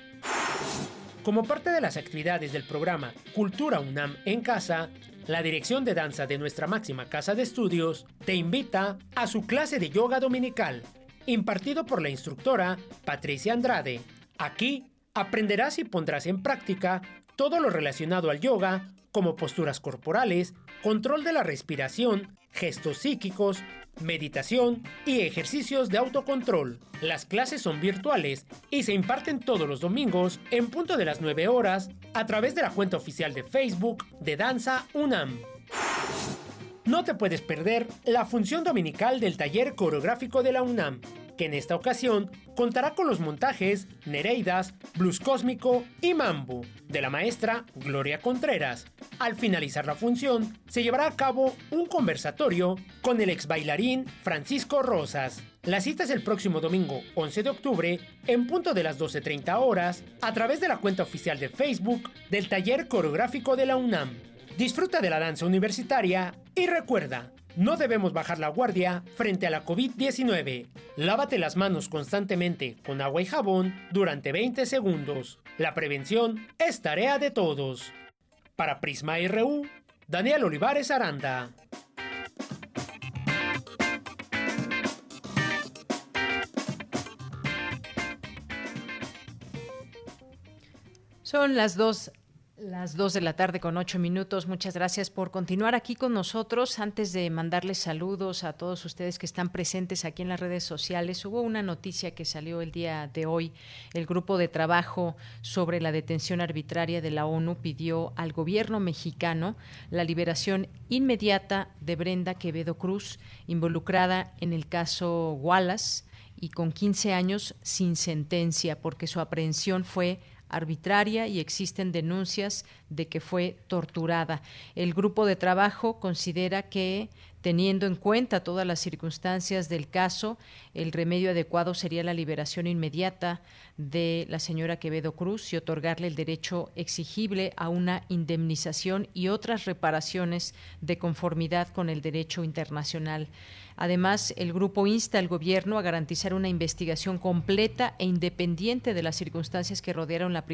Como parte de las actividades del programa Cultura UNAM en Casa, la dirección de danza de nuestra máxima casa de estudios te invita a su clase de yoga dominical, impartido por la instructora Patricia Andrade. Aquí aprenderás y pondrás en práctica todo lo relacionado al yoga como posturas corporales, control de la respiración, gestos psíquicos, meditación y ejercicios de autocontrol. Las clases son virtuales y se imparten todos los domingos en punto de las 9 horas a través de la cuenta oficial de Facebook de Danza UNAM. No te puedes perder la función dominical del taller coreográfico de la UNAM, que en esta ocasión contará con los montajes Nereidas, Blues Cósmico y Mambo de la maestra Gloria Contreras. Al finalizar la función, se llevará a cabo un conversatorio con el ex bailarín Francisco Rosas. La cita es el próximo domingo 11 de octubre en punto de las 12.30 horas a través de la cuenta oficial de Facebook del taller coreográfico de la UNAM. Disfruta de la danza universitaria y recuerda, no debemos bajar la guardia frente a la COVID-19. Lávate las manos constantemente con agua y jabón durante 20 segundos. La prevención es tarea de todos. Para Prisma RU, Daniel Olivares Aranda. Son las dos las dos de la tarde con ocho minutos. Muchas gracias por continuar aquí con nosotros. Antes de mandarles saludos a todos ustedes que están presentes aquí en las redes sociales, hubo una noticia que salió el día de hoy. El grupo de trabajo sobre la detención arbitraria de la ONU pidió al gobierno mexicano la liberación inmediata de Brenda Quevedo Cruz, involucrada en el caso Wallace y con 15 años sin sentencia, porque su aprehensión fue arbitraria y existen denuncias de que fue torturada. El grupo de trabajo considera que Teniendo en cuenta todas las circunstancias del caso, el remedio adecuado sería la liberación inmediata de la señora Quevedo Cruz y otorgarle el derecho exigible a una indemnización y otras reparaciones de conformidad con el derecho internacional. Además, el grupo insta al gobierno a garantizar una investigación completa e independiente de las circunstancias que rodearon la,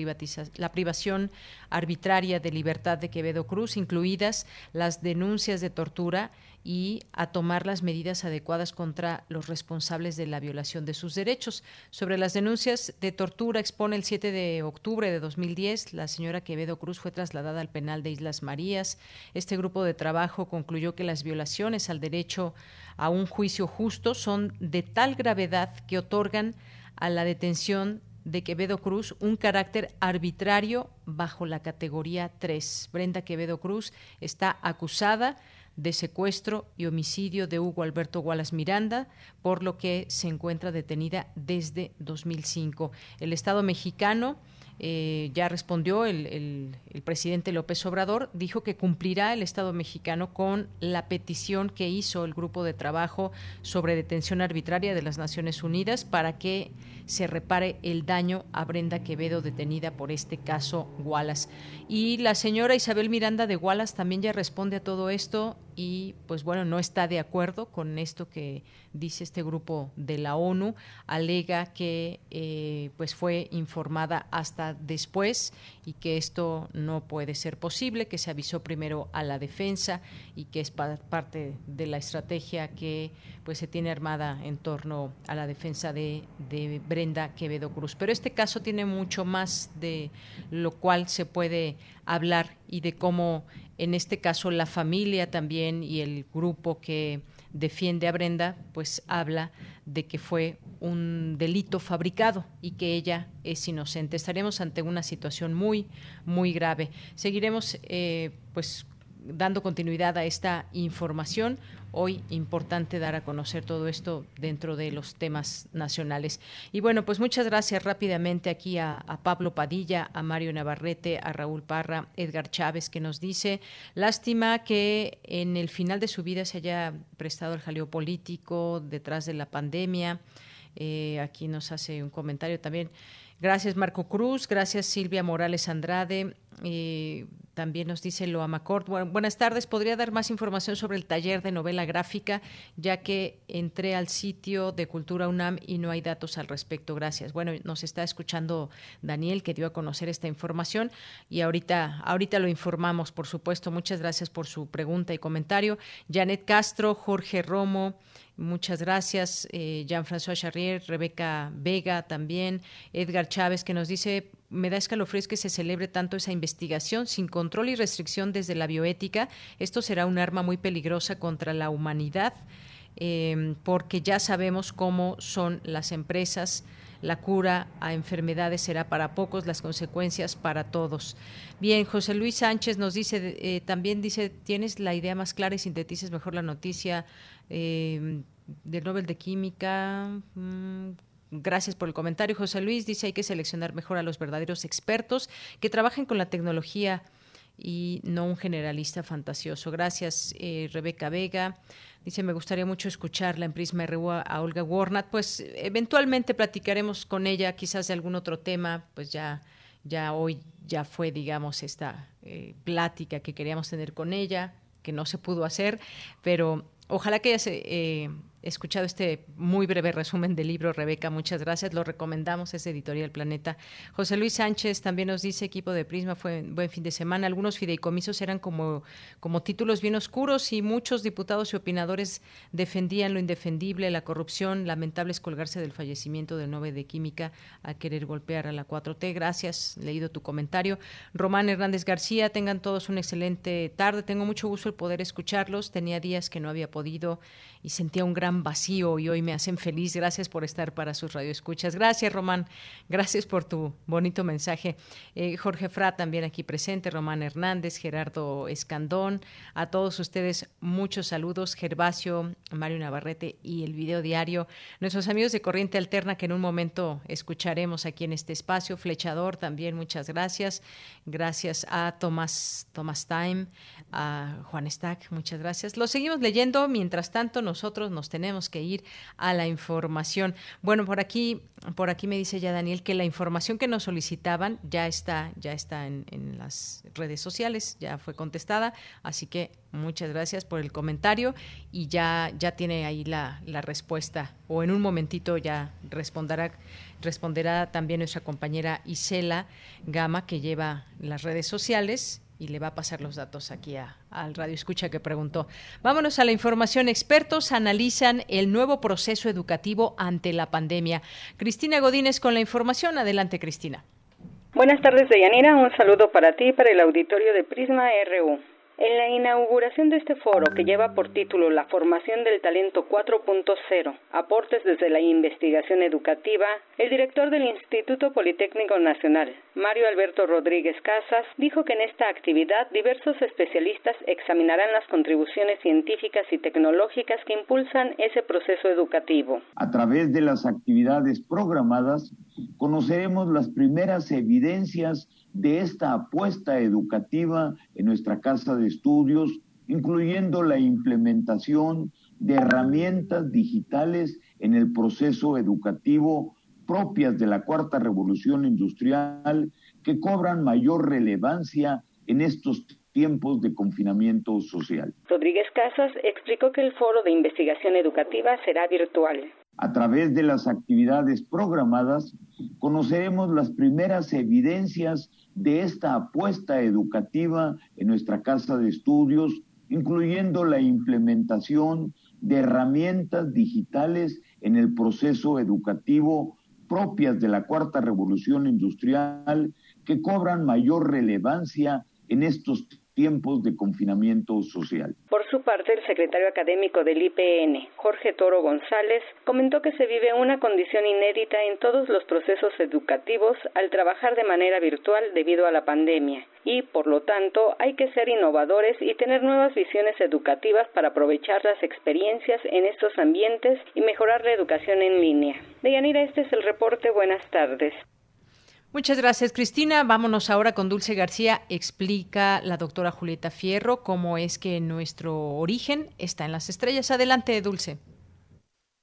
privación arbitraria de libertad de Quevedo Cruz, incluidas las denuncias de tortura y a tomar las medidas adecuadas contra los responsables de la violación de sus derechos. Sobre las denuncias de tortura, expone el 7 de octubre de 2010, la señora Quevedo Cruz fue trasladada al penal de Islas Marías. Este grupo de trabajo concluyó que las violaciones al derecho a un juicio justo son de tal gravedad que otorgan a la detención de Quevedo Cruz un carácter arbitrario bajo la categoría 3. Brenda Quevedo Cruz está acusada de secuestro y homicidio de Hugo Alberto Wallace Miranda, por lo que se encuentra detenida desde 2005. El Estado mexicano eh, ya respondió el, presidente López Obrador, dijo que cumplirá el Estado mexicano con la petición que hizo el grupo de trabajo sobre detención arbitraria de las Naciones Unidas para que se repare el daño a Brenda Quevedo detenida por este caso Wallace. Y la señora Isabel Miranda de Wallace también ya responde a todo esto y pues bueno, no está de acuerdo con esto que dice este grupo de la ONU, alega que eh, pues fue informada hasta después y que esto no puede ser posible, que se avisó primero a la defensa y que es parte de la estrategia que pues se tiene armada en torno a la defensa de, de Brenda Quevedo Cruz. Pero este caso tiene mucho más de lo cual se puede hablar y de cómo en este caso la familia también y el grupo que defiende a Brenda, pues habla de que fue un delito fabricado y que ella es inocente. Estaremos ante una situación muy, muy grave. Seguiremos, eh, pues dando continuidad a esta información. Hoy importante dar a conocer todo esto dentro de los temas nacionales. Y bueno, pues muchas gracias rápidamente aquí a, Pablo Padilla, a Mario Navarrete, a Raúl Parra, Edgar Chávez, que nos dice, lástima que en el final de su vida se haya prestado el jaleo político detrás de la pandemia. Eh, aquí nos hace un comentario también. Gracias Marco Cruz, gracias Silvia Morales Andrade. Eh, también nos dice Loamacort. buenas tardes. ¿Podría dar más información sobre el taller de novela gráfica? Ya que entré al sitio de Cultura UNAM y no hay datos al respecto. Gracias. Bueno, nos está escuchando Daniel, que dio a conocer esta información y ahorita, ahorita lo informamos, por supuesto. Muchas gracias por su pregunta y comentario. Janet Castro, Jorge Romo, Muchas gracias, eh, Jean-François Charrier, Rebeca Vega también, Edgar Chávez, que nos dice, me da escalofríos que se celebre tanto esa investigación sin control y restricción desde la bioética. Esto será un arma muy peligrosa contra la humanidad, eh, porque ya sabemos cómo son las empresas la cura a enfermedades será para pocos, las consecuencias para todos. Bien, José Luis Sánchez nos dice, eh, también dice, tienes la idea más clara y sintetices mejor la noticia eh, del Nobel de Química. Mm, gracias por el comentario, José Luis. Dice hay que seleccionar mejor a los verdaderos expertos que trabajen con la tecnología y no un generalista fantasioso. Gracias, eh, Rebeca Vega. Dice, me gustaría mucho escucharla en Prisma RU a, Olga Warnat. Pues eventualmente platicaremos con ella quizás de algún otro tema, pues ya, ya hoy ya fue, digamos, esta eh, plática que queríamos tener con ella, que no se pudo hacer, pero ojalá que ella se... Eh, escuchado este muy breve resumen del libro, Rebeca, muchas gracias. Lo recomendamos, es Editorial Planeta. José Luis Sánchez también nos dice, equipo de Prisma, fue buen fin de semana. Algunos fideicomisos eran como, como títulos bien oscuros y muchos diputados y opinadores defendían lo indefendible, la corrupción. Lamentable es colgarse del fallecimiento del 9 de Química a querer golpear a la 4T. Gracias, leído tu comentario. Román Hernández García, tengan todos una excelente tarde. Tengo mucho gusto el poder escucharlos. Tenía días que no había podido y sentía un gran vacío y hoy me hacen feliz. Gracias por estar para sus radioescuchas. Gracias, Román. Gracias por tu bonito mensaje. Eh, Jorge Fra también aquí presente, Román Hernández, Gerardo Escandón. A todos ustedes, muchos saludos. Gervasio, Mario Navarrete y el video diario. Nuestros amigos de Corriente Alterna que en un momento escucharemos aquí en este espacio. Flechador también, muchas gracias. Gracias a Tomás, Tomás Time, a Juan Stack, muchas gracias. Lo seguimos leyendo. Mientras tanto, nosotros nos tenemos que ir a la información. Bueno, por aquí, por aquí me dice ya Daniel que la información que nos solicitaban ya está, ya está en, las redes sociales, ya fue contestada, así que muchas gracias por el comentario y ya, ya tiene ahí la, la respuesta, o en un momentito ya responderá responderá también nuestra compañera Isela Gama, que lleva las redes sociales y le va a pasar los datos aquí al Radio Escucha que preguntó. Vámonos a la información. Expertos analizan el nuevo proceso educativo ante la pandemia. Cristina Godínez con la información. Adelante, Cristina. Buenas tardes, Deyanira. Un saludo para ti y para el auditorio de Prisma RU. En la inauguración de este foro, que lleva por título La formación del talento 4.0, aportes desde la investigación educativa, el director del Instituto Politécnico Nacional, Mario Alberto Rodríguez Casas, dijo que en esta actividad diversos especialistas examinarán las contribuciones científicas y tecnológicas que impulsan ese proceso educativo. A través de las actividades programadas, conoceremos las primeras evidencias de esta apuesta educativa en nuestra casa de estudios, incluyendo la implementación de herramientas digitales en el proceso educativo propias de la cuarta revolución industrial que cobran mayor relevancia en estos tiempos de confinamiento social. Rodríguez Casas explicó que el foro de investigación educativa será virtual. A través de las actividades programadas, conoceremos las primeras evidencias de esta apuesta educativa en nuestra casa de estudios, incluyendo la implementación de herramientas digitales en el proceso educativo propias de la cuarta revolución industrial que cobran mayor relevancia en estos tiempos de confinamiento social. Por su parte, el secretario académico del IPN, Jorge Toro González, comentó que se vive una condición inédita en todos los procesos educativos al trabajar de manera virtual debido a la pandemia y, por lo tanto, hay que ser innovadores y tener nuevas visiones educativas para aprovechar las experiencias en estos ambientes y mejorar la educación en línea. Deyanira, este es el reporte. Buenas tardes. Muchas gracias, Cristina. Vámonos ahora con Dulce García. Explica la doctora Julieta Fierro cómo es que nuestro origen está en las estrellas. Adelante, Dulce.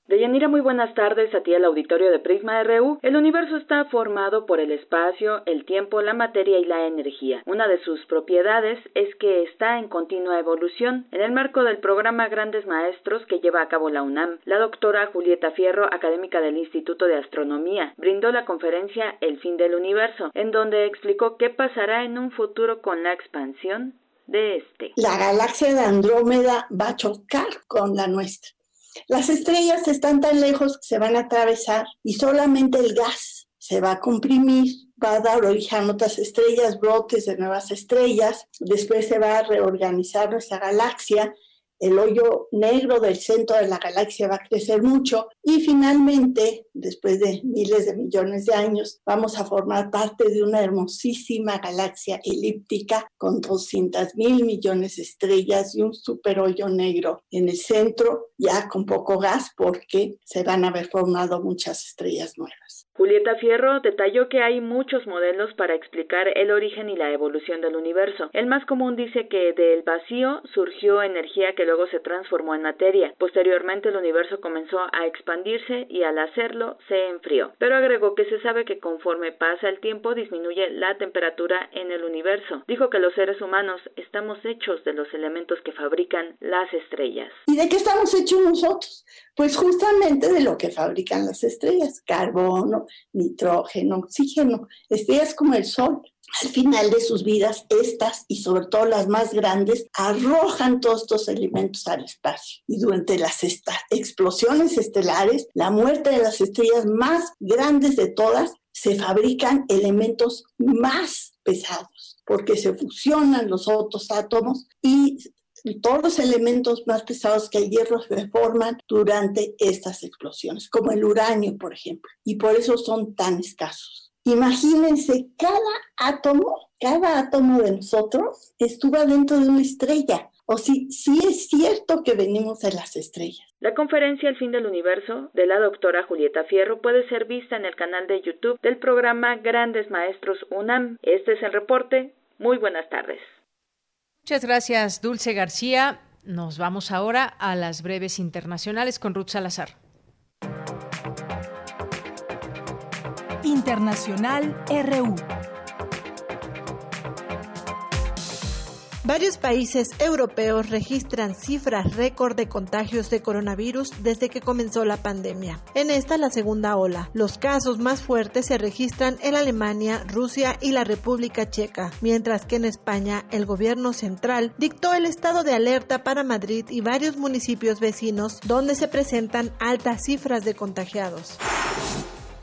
Deyanira, muy buenas tardes a ti al auditorio de Prisma RU. El universo está formado por el espacio, el tiempo, la materia y la energía. Una de sus propiedades es que está en continua evolución. En el marco del programa Grandes Maestros que lleva a cabo la UNAM, la doctora Julieta Fierro, académica del Instituto de Astronomía, brindó la conferencia El fin del universo, en donde explicó qué pasará en un futuro con la expansión de este. La galaxia de Andrómeda va a chocar con la nuestra Las estrellas están tan lejos que se van a atravesar y solamente el gas se va a comprimir, va a dar origen a otras estrellas, brotes de nuevas estrellas, después se va a reorganizar nuestra galaxia el hoyo negro del centro de la galaxia va a crecer mucho y finalmente, después de miles de millones de años, vamos a formar parte de una hermosísima galaxia elíptica con 200 mil millones de estrellas y un super hoyo negro en el centro, ya con poco gas porque se van a haber formado muchas estrellas nuevas. Julieta Fierro detalló que hay muchos modelos para explicar el origen y la evolución del universo. El más común dice que del vacío surgió energía que luego se transformó en materia. Posteriormente el universo comenzó a expandirse y al hacerlo se enfrió. Pero agregó que se sabe que conforme pasa el tiempo disminuye la temperatura en el universo. Dijo que los seres humanos estamos hechos de los elementos que fabrican las estrellas. ¿Y de qué estamos hechos nosotros? Pues justamente de lo que fabrican las estrellas, carbono, nitrógeno, oxígeno, estrellas como el Sol. Al final de sus vidas, estas y sobre todo las más grandes arrojan todos estos elementos al espacio. Y durante las explosiones estelares, la muerte de las estrellas más grandes de todas, se fabrican elementos más pesados porque se fusionan los otros átomos y todos los elementos más pesados que el hierro se forman durante estas explosiones, como el uranio, por ejemplo, y por eso son tan escasos. Imagínense, cada átomo, cada átomo de nosotros estuvo dentro de una estrella. O si sí es cierto que venimos de las estrellas. La conferencia El fin del universo de la doctora Julieta Fierro puede ser vista en el canal de YouTube del programa Grandes Maestros UNAM. Este es el reporte. Muy buenas tardes. Muchas gracias, Dulce García. Nos vamos ahora a las breves internacionales con Ruth Salazar. Internacional RU. Varios países europeos registran cifras récord de contagios de coronavirus desde que comenzó la pandemia. En esta la segunda ola. Los casos más fuertes se registran en Alemania, Rusia y la República Checa, mientras que en España el gobierno central dictó el estado de alerta para Madrid y varios municipios vecinos donde se presentan altas cifras de contagiados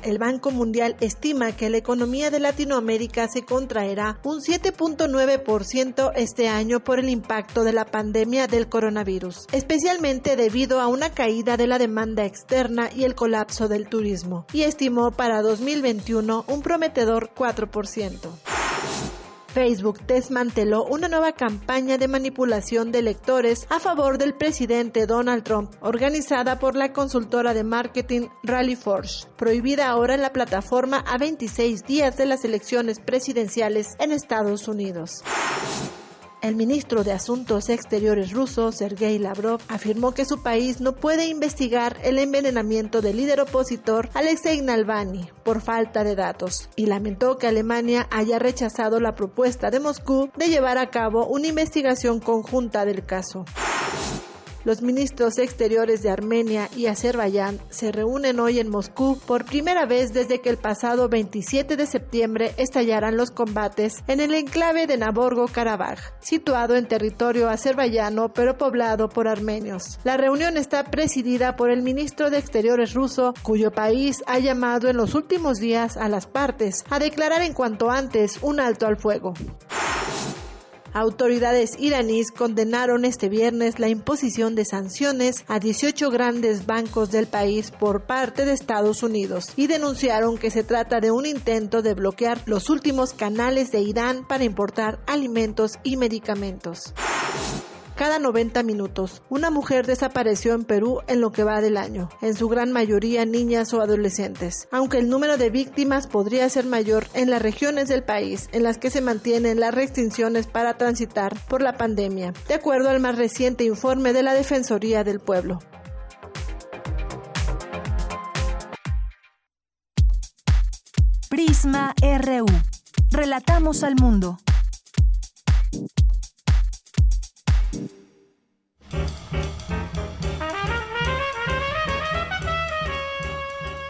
el Banco Mundial estima que la economía de Latinoamérica se contraerá un 7.9% este año por el impacto de la pandemia del coronavirus, especialmente debido a una caída de la demanda externa y el colapso del turismo, y estimó para 2021 un prometedor 4%. Facebook desmanteló una nueva campaña de manipulación de electores a favor del presidente Donald Trump, organizada por la consultora de marketing Rally Forge, prohibida ahora en la plataforma a 26 días de las elecciones presidenciales en Estados Unidos. El ministro de Asuntos Exteriores ruso, Sergei Lavrov, afirmó que su país no puede investigar el envenenamiento del líder opositor Alexei Navalny por falta de datos y lamentó que Alemania haya rechazado la propuesta de Moscú de llevar a cabo una investigación conjunta del caso. Los ministros exteriores de Armenia y Azerbaiyán se reúnen hoy en Moscú por primera vez desde que el pasado 27 de septiembre estallaran los combates en el enclave de Naborgo-Karabaj, situado en territorio azerbaiyano pero poblado por armenios. La reunión está presidida por el ministro de Exteriores ruso, cuyo país ha llamado en los últimos días a las partes a declarar en cuanto antes un alto al fuego. Autoridades iraníes condenaron este viernes la imposición de sanciones a 18 grandes bancos del país por parte de Estados Unidos y denunciaron que se trata de un intento de bloquear los últimos canales de Irán para importar alimentos y medicamentos cada 90 minutos. Una mujer desapareció en Perú en lo que va del año, en su gran mayoría niñas o adolescentes, aunque el número de víctimas podría ser mayor en las regiones del país en las que se mantienen las restricciones para transitar por la pandemia, de acuerdo al más reciente informe de la Defensoría del Pueblo. Prisma RU. Relatamos al mundo.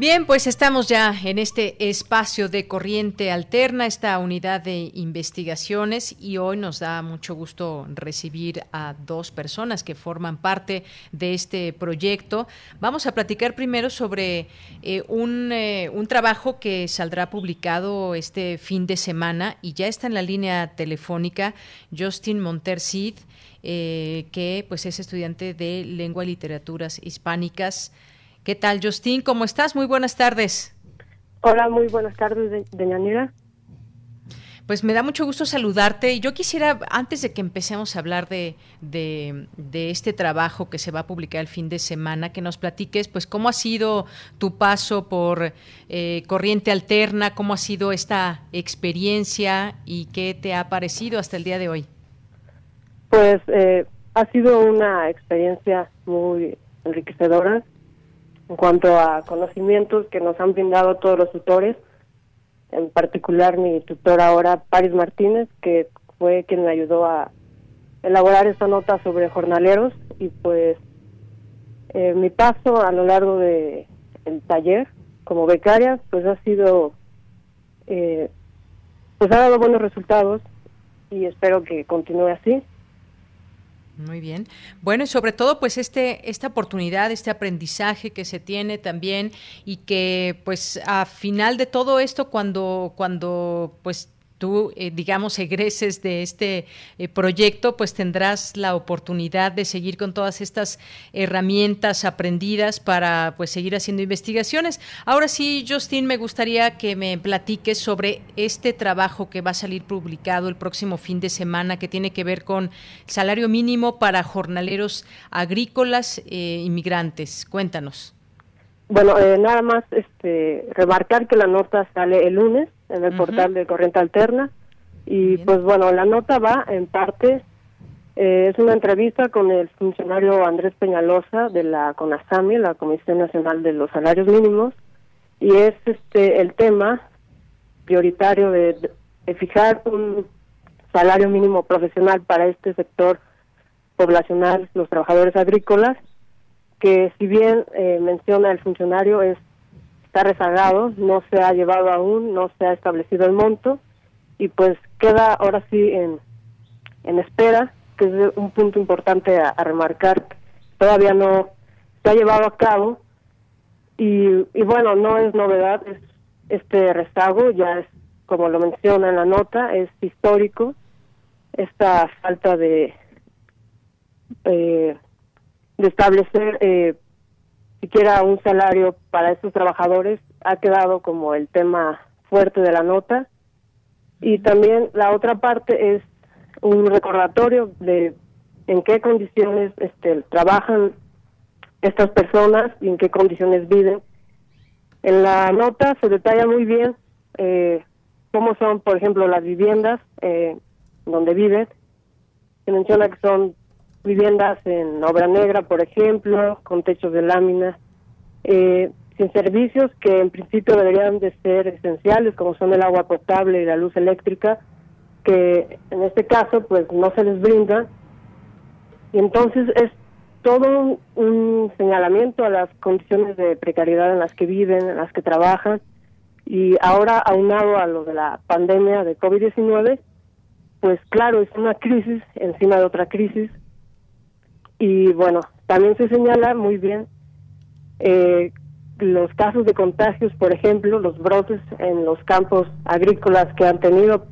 Bien, pues estamos ya en este espacio de corriente alterna, esta unidad de investigaciones y hoy nos da mucho gusto recibir a dos personas que forman parte de este proyecto. Vamos a platicar primero sobre eh, un, eh, un trabajo que saldrá publicado este fin de semana y ya está en la línea telefónica Justin Montercid, eh, que pues es estudiante de lengua y literaturas hispánicas ¿Qué tal, Justin? ¿Cómo estás? Muy buenas tardes. Hola, muy buenas tardes, doña Nira. Pues me da mucho gusto saludarte y yo quisiera, antes de que empecemos a hablar de, de, este trabajo que se va a publicar el fin de semana, que nos platiques, pues cómo ha sido tu paso por eh, Corriente Alterna, cómo ha sido esta experiencia y qué te ha parecido hasta el día de hoy. Pues eh, ha sido una experiencia muy enriquecedora en cuanto a conocimientos que nos han brindado todos los tutores, en particular mi tutor ahora, Paris Martínez, que fue quien me ayudó a elaborar esta nota sobre jornaleros. Y pues eh, mi paso a lo largo de el taller como becaria pues ha sido eh, pues ha dado buenos resultados y espero que continúe así muy bien. Bueno, y sobre todo, pues este, esta oportunidad, este aprendizaje que se tiene también y que, pues, a final de todo esto, cuando, cuando, pues, tú, eh, digamos, egreses de este eh, proyecto, pues tendrás la oportunidad de seguir con todas estas herramientas aprendidas para, pues, seguir haciendo investigaciones. Ahora sí, Justin, me gustaría que me platiques sobre este trabajo que va a salir publicado el próximo fin de semana, que tiene que ver con salario mínimo para jornaleros agrícolas e inmigrantes. Cuéntanos. Bueno, nada más este, remarcar que la nota sale el lunes en el portal de Corriente Alterna. Y pues bueno, la nota va en parte, eh, es una entrevista con el funcionario Andrés Peñalosa de la CONASAMI, la Comisión Nacional de los Salarios Mínimos, y es este el tema prioritario de, fijar un salario mínimo profesional para este sector poblacional, los trabajadores agrícolas, que si bien eh, menciona el funcionario es está rezagado, no se ha llevado aún, no se ha establecido el monto y pues queda ahora sí en, en espera, que es un punto importante a, remarcar, todavía no se ha llevado a cabo y, y bueno, no es novedad, es este rezago ya es, como lo menciona en la nota, es histórico, esta falta de, eh, de establecer eh, siquiera un salario para estos trabajadores ha quedado como el tema fuerte de la nota. Y también la otra parte es un recordatorio de en qué condiciones este, trabajan estas personas y en qué condiciones viven. En la nota se detalla muy bien eh, cómo son, por ejemplo, las viviendas eh, donde viven. Se menciona que son viviendas en obra negra, por ejemplo, con techos de lámina, eh, sin servicios que en principio deberían de ser esenciales, como son el agua potable y la luz eléctrica, que en este caso pues no se les brinda. Y entonces es todo un, señalamiento a las condiciones de precariedad en las que viven, en las que trabajan, y ahora aunado a lo de la pandemia de COVID-19, pues claro, es una crisis encima de otra crisis y bueno, también se señala muy bien eh, los casos de contagios, por ejemplo, los brotes en los campos agrícolas que han tenido,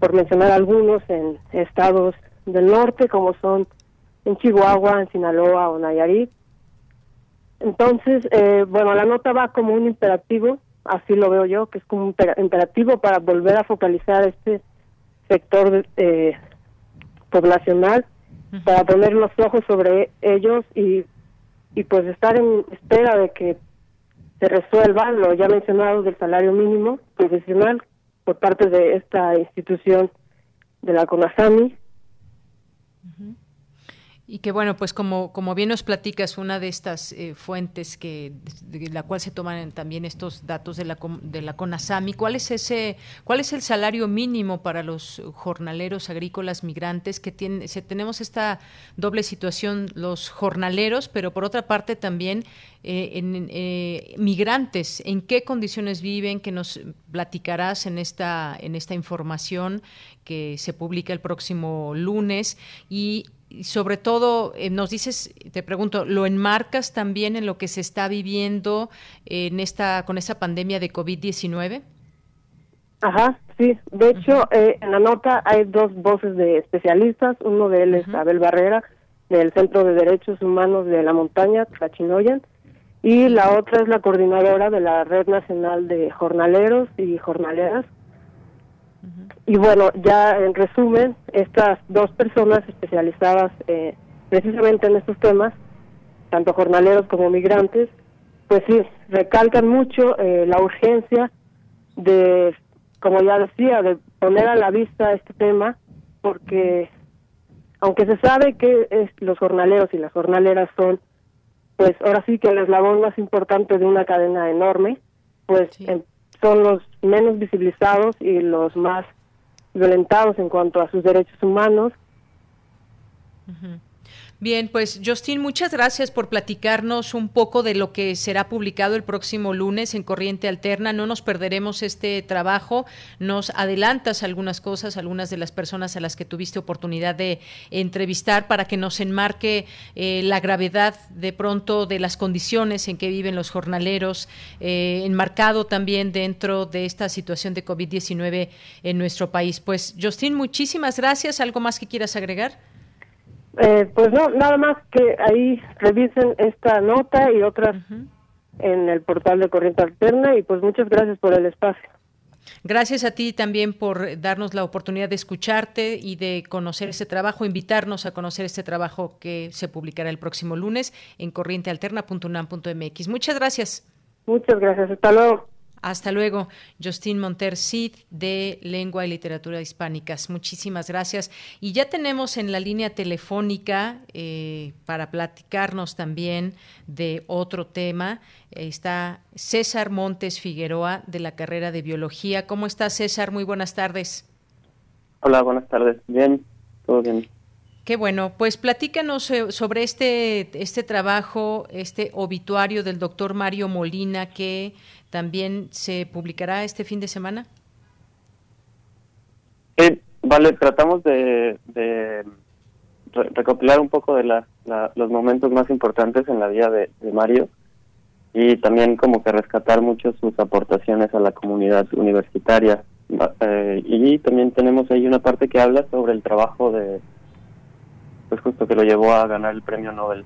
por mencionar algunos, en estados del norte, como son en Chihuahua, en Sinaloa o Nayarit. Entonces, eh, bueno, la nota va como un imperativo, así lo veo yo, que es como un imperativo para volver a focalizar este sector eh, poblacional para poner los ojos sobre ellos y, y pues estar en espera de que se resuelva lo ya mencionado del salario mínimo profesional por parte de esta institución de la CONASAMI. Y que bueno, pues como, como bien nos platicas, una de estas eh, fuentes que de la cual se toman también estos datos de la, de la CONASAMI, ¿cuál es ese, cuál es el salario mínimo para los jornaleros agrícolas migrantes que tienen, se, tenemos esta doble situación, los jornaleros, pero por otra parte también eh, eh, migrantes, en qué condiciones viven, que nos platicarás en esta, en esta información que se publica el próximo lunes. Y y sobre todo, eh, nos dices, te pregunto, ¿lo enmarcas también en lo que se está viviendo en esta, con esta pandemia de COVID-19? Ajá, sí. De hecho, eh, en la nota hay dos voces de especialistas. Uno de él es Abel Barrera, del Centro de Derechos Humanos de la Montaña, Tlachinoyan, y la otra es la coordinadora de la Red Nacional de Jornaleros y Jornaleras, y bueno, ya en resumen, estas dos personas especializadas eh, precisamente en estos temas, tanto jornaleros como migrantes, pues sí, recalcan mucho eh, la urgencia de, como ya decía, de poner a la vista este tema, porque aunque se sabe que es, los jornaleros y las jornaleras son, pues ahora sí que el eslabón más importante de una cadena enorme, pues son los menos visibilizados y los más violentados en cuanto a sus derechos humanos. Bien, pues Justin, muchas gracias por platicarnos un poco de lo que será publicado el próximo lunes en Corriente Alterna. No nos perderemos este trabajo. Nos adelantas algunas cosas, algunas de las personas a las que tuviste oportunidad de entrevistar para que nos enmarque eh, la gravedad de pronto de las condiciones en que viven los jornaleros, eh, enmarcado también dentro de esta situación de COVID-19 en nuestro país. Pues Justin, muchísimas gracias. ¿Algo más que quieras agregar? Eh, pues no, nada más que ahí revisen esta nota y otras en el portal de Corriente Alterna y pues muchas gracias por el espacio. Gracias a ti también por darnos la oportunidad de escucharte y de conocer este trabajo, invitarnos a conocer este trabajo que se publicará el próximo lunes en corrientealterna.unam.mx. Muchas gracias. Muchas gracias. Hasta luego. Hasta luego, Justin Monter Cid de Lengua y Literatura Hispánicas. Muchísimas gracias. Y ya tenemos en la línea telefónica eh, para platicarnos también de otro tema. está César Montes Figueroa de la carrera de Biología. ¿Cómo estás, César? Muy buenas tardes. Hola, buenas tardes. Bien, todo bien. Qué bueno, pues platícanos eh, sobre este, este trabajo, este obituario del doctor Mario Molina que también se publicará este fin de semana. Sí, vale, tratamos de, recopilar un poco de los momentos más importantes en la vida de, Mario y también como que rescatar mucho sus aportaciones a la comunidad universitaria. Eh, y también tenemos ahí una parte que habla sobre el trabajo de, pues justo que lo llevó a ganar el premio Nobel.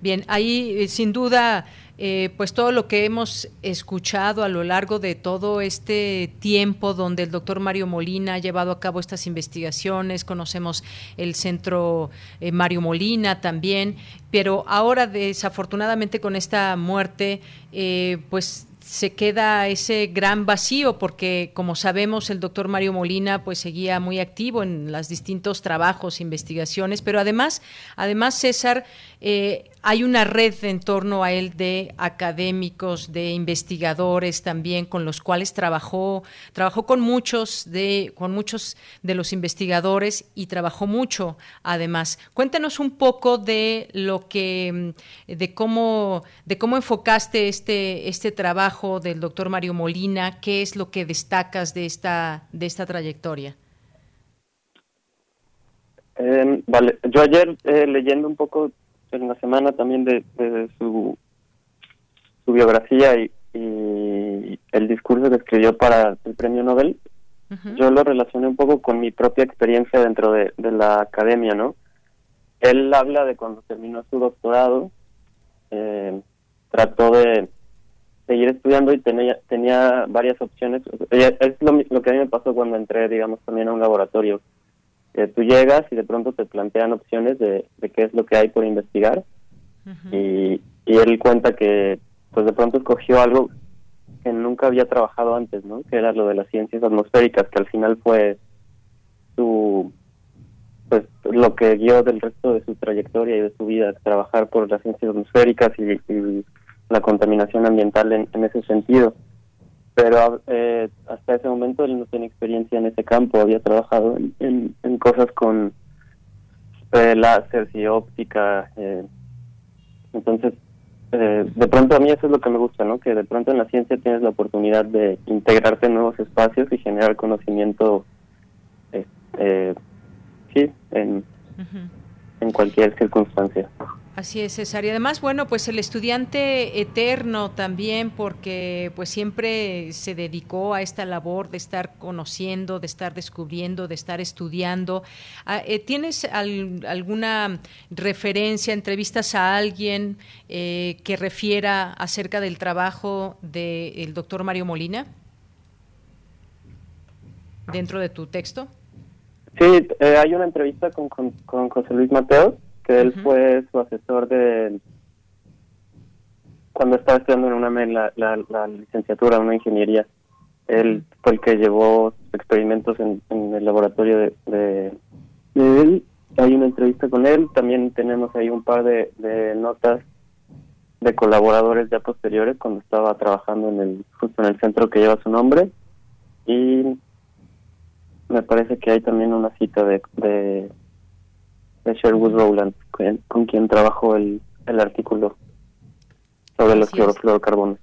Bien, ahí eh, sin duda eh, pues todo lo que hemos escuchado a lo largo de todo este tiempo donde el doctor Mario Molina ha llevado a cabo estas investigaciones, conocemos el centro eh, Mario Molina también, pero ahora desafortunadamente con esta muerte, eh, pues se queda ese gran vacío porque como sabemos el doctor Mario Molina pues seguía muy activo en los distintos trabajos, investigaciones, pero además, además César, eh, hay una red en torno a él de académicos, de investigadores también con los cuales trabajó, trabajó con muchos de, con muchos de los investigadores y trabajó mucho además. Cuéntanos un poco de lo que, de cómo, de cómo enfocaste este, este trabajo del doctor Mario Molina, qué es lo que destacas de esta, de esta trayectoria. Eh, vale, yo ayer eh, leyendo un poco en la semana también de, su, su biografía y, el discurso que escribió para el premio Nobel, yo lo relacioné un poco con mi propia experiencia dentro de, la academia, ¿no? Él habla de cuando terminó su doctorado, eh, trató de seguir estudiando y tenía, tenía varias opciones. Es lo, lo que a mí me pasó cuando entré, digamos, también a un laboratorio tú llegas y de pronto te plantean opciones de, qué es lo que hay por investigar y, él cuenta que pues de pronto escogió algo que nunca había trabajado antes, ¿no? Que era lo de las ciencias atmosféricas, que al final fue su pues lo que guió del resto de su trayectoria y de su vida, trabajar por las ciencias atmosféricas y, la contaminación ambiental en, ese sentido. Pero eh, hasta ese momento él no tenía experiencia en ese campo, había trabajado en, en, cosas con eh, láser y óptica. Eh, entonces, eh, de pronto a mí eso es lo que me gusta, ¿no? Que de pronto en la ciencia tienes la oportunidad de integrarte en nuevos espacios y generar conocimiento, eh, sí, en, en cualquier circunstancia. Así es, César. Y además, bueno, pues el estudiante eterno también, porque pues siempre se dedicó a esta labor de estar conociendo, de estar descubriendo, de estar estudiando. Ah, eh, ¿Tienes alguna referencia, entrevistas a alguien eh, que refiera acerca del trabajo del doctor Mario Molina dentro de tu texto? Sí, eh, hay una entrevista con, con, con José Luis Mateo que él fue su asesor de cuando estaba estudiando en una la, la, la licenciatura, una ingeniería. Él fue el que llevó experimentos en, el laboratorio de, de, él. Hay una entrevista con él. También tenemos ahí un par de, de notas de colaboradores ya posteriores cuando estaba trabajando en el justo en el centro que lleva su nombre y me parece que hay también una cita de, de de Sherwood Rowland, con, quien trabajó el, el artículo sobre los clorofluorocarbonos.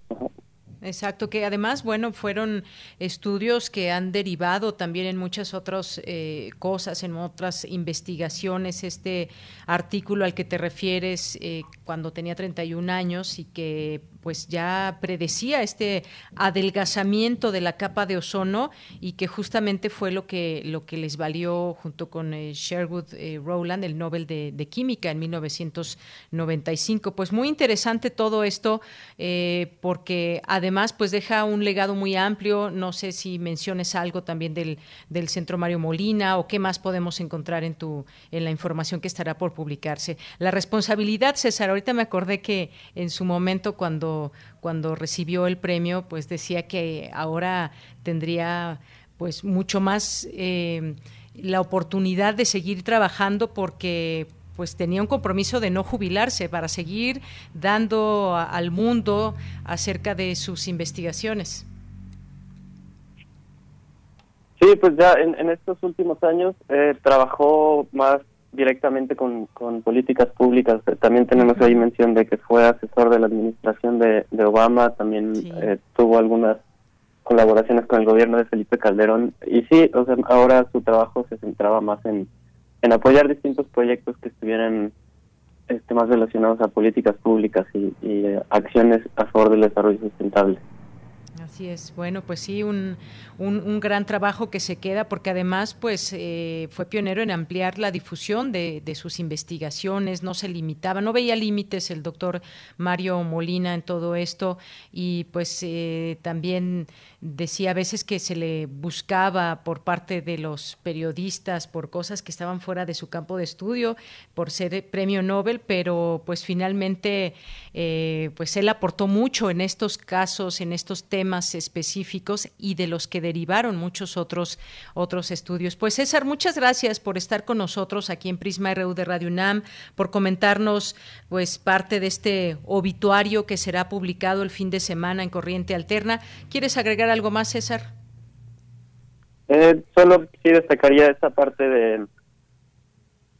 Exacto, que además, bueno, fueron estudios que han derivado también en muchas otras eh, cosas, en otras investigaciones. Este artículo al que te refieres eh, cuando tenía 31 años y que pues ya predecía este adelgazamiento de la capa de ozono y que justamente fue lo que lo que les valió junto con eh, Sherwood eh, Rowland el Nobel de, Química en 1995 pues muy interesante todo esto eh, porque además pues deja un legado muy amplio. No sé si menciones algo también del, del Centro Mario Molina o qué más podemos encontrar en tu en la información que estará por publicarse. La responsabilidad César ahorita me acordé que en su momento cuando cuando, recibió el premio, pues decía que ahora tendría pues mucho más eh, la oportunidad de seguir trabajando porque pues tenía un compromiso de no jubilarse para seguir dando al mundo acerca de sus investigaciones. Sí, pues ya en, estos últimos años eh, trabajó más directamente con, con políticas públicas. También tenemos ahí mención de que fue asesor de la administración de, de Obama, también eh, tuvo algunas colaboraciones con el gobierno de Felipe Calderón. Y sí, o sea, ahora su trabajo se centraba más en, en apoyar distintos proyectos que estuvieran este, más relacionados a políticas públicas y, y eh, acciones a favor del desarrollo sustentable. Así es, bueno, pues sí, un, un, gran trabajo que se queda porque además pues eh, fue pionero en ampliar la difusión de, de, sus investigaciones, no se limitaba, no veía límites el doctor Mario Molina en todo esto y pues eh, también decía a veces que se le buscaba por parte de los periodistas por cosas que estaban fuera de su campo de estudio, por ser premio Nobel, pero pues finalmente eh, pues él aportó mucho en estos casos, en estos temas específicos y de los que derivaron muchos otros, otros estudios. Pues César, muchas gracias por estar con nosotros aquí en Prisma RU de Radio UNAM, por comentarnos pues parte de este obituario que será publicado el fin de semana en Corriente Alterna. ¿Quieres agregar algo más, César? Eh, solo sí destacaría esa parte de,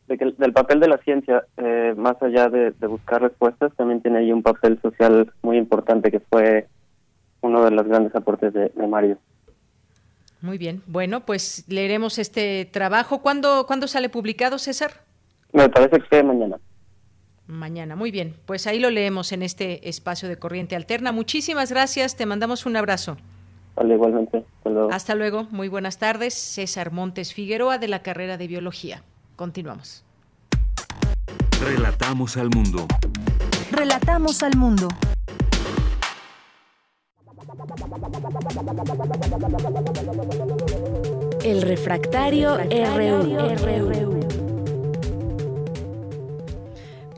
del papel de la ciencia, eh, más allá de, buscar respuestas, también tiene ahí un papel social muy importante que fue uno de los grandes aportes de Mario. Muy bien. Bueno, pues leeremos este trabajo. ¿Cuándo, ¿cuándo sale publicado, César? Me parece que mañana. Mañana, muy bien. Pues ahí lo leemos en este espacio de Corriente Alterna. Muchísimas gracias, te mandamos un abrazo. Vale, igualmente. Hasta luego. Hasta luego. Muy buenas tardes. César Montes Figueroa de la carrera de Biología. Continuamos. Relatamos al mundo. Relatamos al mundo. El refractario, RU.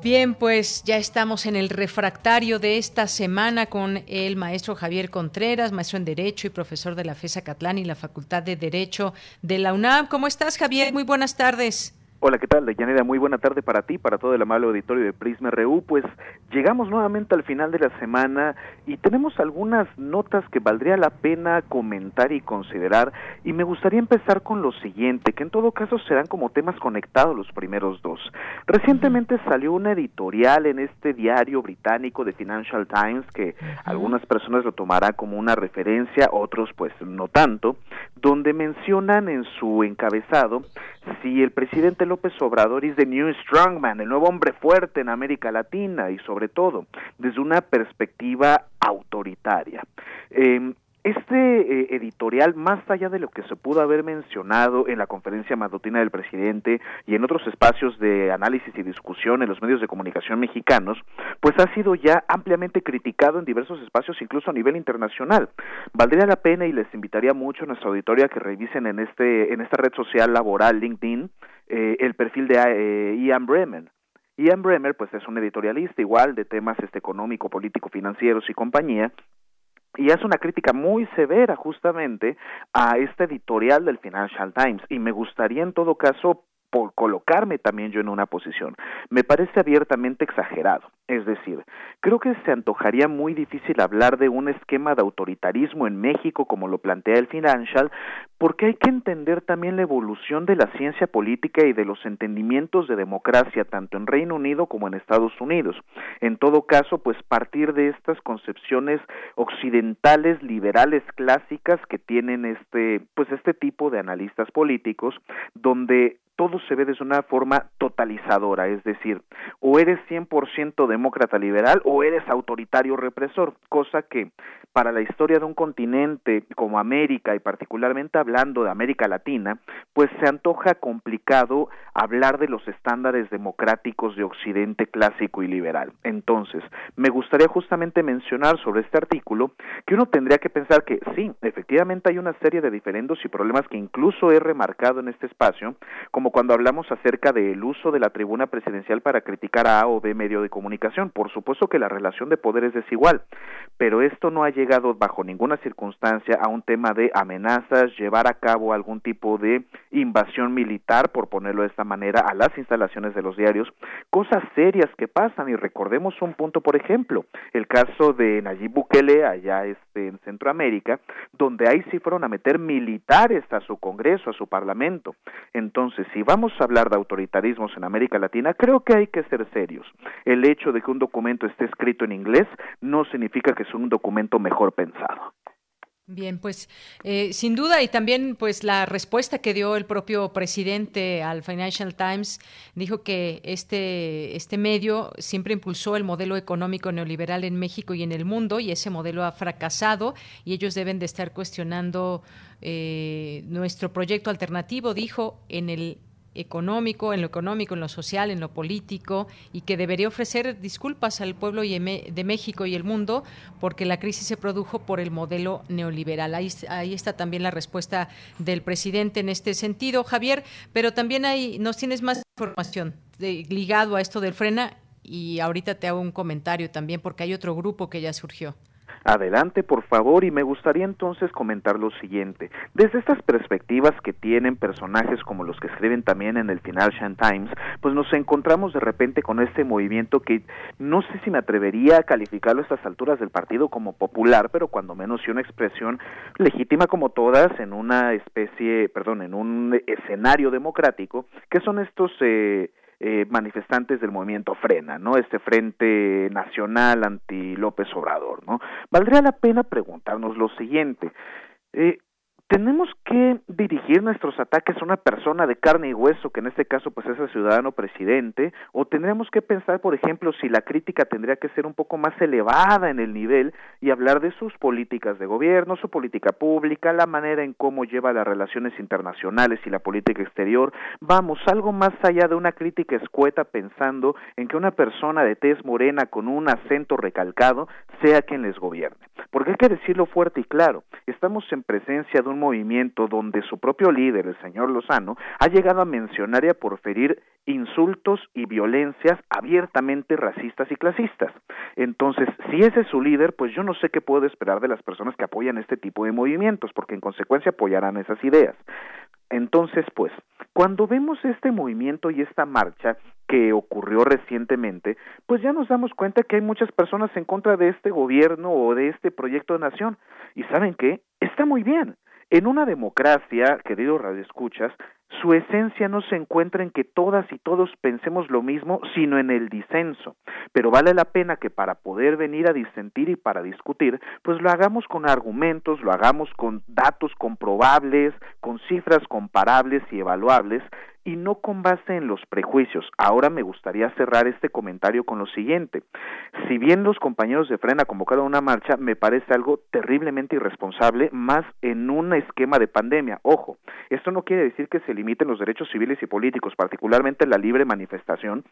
Bien, pues ya estamos en el refractario de esta semana con el maestro Javier Contreras, maestro en Derecho y profesor de la FESA Catlán y la Facultad de Derecho de la UNAM. ¿Cómo estás, Javier? Muy buenas tardes. Hola, ¿qué tal? Deyanira, muy buena tarde para ti, para todo el amable auditorio de Prisma RU. Pues llegamos nuevamente al final de la semana y tenemos algunas notas que valdría la pena comentar y considerar. Y me gustaría empezar con lo siguiente, que en todo caso serán como temas conectados los primeros dos. Recientemente salió una editorial en este diario británico de Financial Times que algunas personas lo tomarán como una referencia, otros pues no tanto, donde mencionan en su encabezado si el presidente López Obrador es the new strongman, el nuevo hombre fuerte en América Latina y sobre todo desde una perspectiva autoritaria. Eh, este eh, editorial, más allá de lo que se pudo haber mencionado en la conferencia matutina del presidente y en otros espacios de análisis y discusión en los medios de comunicación mexicanos, pues ha sido ya ampliamente criticado en diversos espacios, incluso a nivel internacional. Valdría la pena y les invitaría mucho a nuestra auditoría que revisen en este en esta red social laboral LinkedIn eh, el perfil de eh, Ian Bremen. Ian Bremer, pues es un editorialista igual de temas este económico, político, financieros y compañía, y hace una crítica muy severa justamente a este editorial del Financial Times y me gustaría en todo caso por colocarme también yo en una posición. Me parece abiertamente exagerado. Es decir, creo que se antojaría muy difícil hablar de un esquema de autoritarismo en México como lo plantea el Financial, porque hay que entender también la evolución de la ciencia política y de los entendimientos de democracia tanto en Reino Unido como en Estados Unidos. En todo caso, pues partir de estas concepciones occidentales liberales clásicas que tienen este pues este tipo de analistas políticos donde todo se ve desde una forma totalizadora, es decir, o eres 100% demócrata liberal o eres autoritario represor, cosa que para la historia de un continente como América y particularmente hablando de América Latina, pues se antoja complicado hablar de los estándares democráticos de Occidente clásico y liberal. Entonces, me gustaría justamente mencionar sobre este artículo que uno tendría que pensar que sí, efectivamente hay una serie de diferendos y problemas que incluso he remarcado en este espacio, como cuando hablamos acerca del uso de la tribuna presidencial para criticar a A o B medio de comunicación. Por supuesto que la relación de poder es desigual, pero esto no ha llegado bajo ninguna circunstancia a un tema de amenazas, llevar a cabo algún tipo de invasión militar, por ponerlo de esta manera, a las instalaciones de los diarios, cosas serias que pasan. Y recordemos un punto, por ejemplo, el caso de Nayib Bukele allá este, en Centroamérica, donde ahí sí fueron a meter militares a su Congreso, a su Parlamento. Entonces, si vamos a hablar de autoritarismos en América Latina, creo que hay que ser serios. El hecho de que un documento esté escrito en inglés no significa que es un documento mejor pensado. Bien, pues eh, sin duda y también pues la respuesta que dio el propio presidente al Financial Times dijo que este este medio siempre impulsó el modelo económico neoliberal en México y en el mundo y ese modelo ha fracasado y ellos deben de estar cuestionando eh, nuestro proyecto alternativo, dijo en el económico, en lo económico, en lo social, en lo político y que debería ofrecer disculpas al pueblo de México y el mundo porque la crisis se produjo por el modelo neoliberal. Ahí, ahí está también la respuesta del presidente en este sentido, Javier, pero también hay, nos tienes más información ligado a esto del frena y ahorita te hago un comentario también porque hay otro grupo que ya surgió. Adelante, por favor, y me gustaría entonces comentar lo siguiente. Desde estas perspectivas que tienen personajes como los que escriben también en el Financial Times, pues nos encontramos de repente con este movimiento que no sé si me atrevería a calificarlo a estas alturas del partido como popular, pero cuando menos sí una expresión legítima como todas en una especie, perdón, en un escenario democrático, que son estos eh, eh, manifestantes del movimiento Frena, ¿no? Este Frente Nacional anti López Obrador, ¿no? Valdría la pena preguntarnos lo siguiente. Eh, tenemos que dirigir nuestros ataques a una persona de carne y hueso, que en este caso pues es el ciudadano presidente, o tendremos que pensar, por ejemplo, si la crítica tendría que ser un poco más elevada en el nivel y hablar de sus políticas de gobierno, su política pública, la manera en cómo lleva las relaciones internacionales y la política exterior, vamos, algo más allá de una crítica escueta pensando en que una persona de tez morena con un acento recalcado sea quien les gobierne. Porque hay que decirlo fuerte y claro, estamos en presencia de un movimiento donde su propio líder, el señor Lozano, ha llegado a mencionar y a porferir insultos y violencias abiertamente racistas y clasistas. Entonces, si ese es su líder, pues yo no sé qué puedo esperar de las personas que apoyan este tipo de movimientos, porque en consecuencia apoyarán esas ideas. Entonces, pues, cuando vemos este movimiento y esta marcha que ocurrió recientemente, pues ya nos damos cuenta que hay muchas personas en contra de este gobierno o de este proyecto de nación. ¿Y saben qué? Está muy bien. En una democracia, queridos radioescuchas, su esencia no se encuentra en que todas y todos pensemos lo mismo, sino en el disenso. Pero vale la pena que para poder venir a disentir y para discutir, pues lo hagamos con argumentos, lo hagamos con datos comprobables, con cifras comparables y evaluables, y no con base en los prejuicios. Ahora me gustaría cerrar este comentario con lo siguiente. Si bien los compañeros de Frena convocaron una marcha, me parece algo terriblemente irresponsable, más en un esquema de pandemia. Ojo, esto no quiere decir que se limiten los derechos civiles y políticos, particularmente la libre manifestación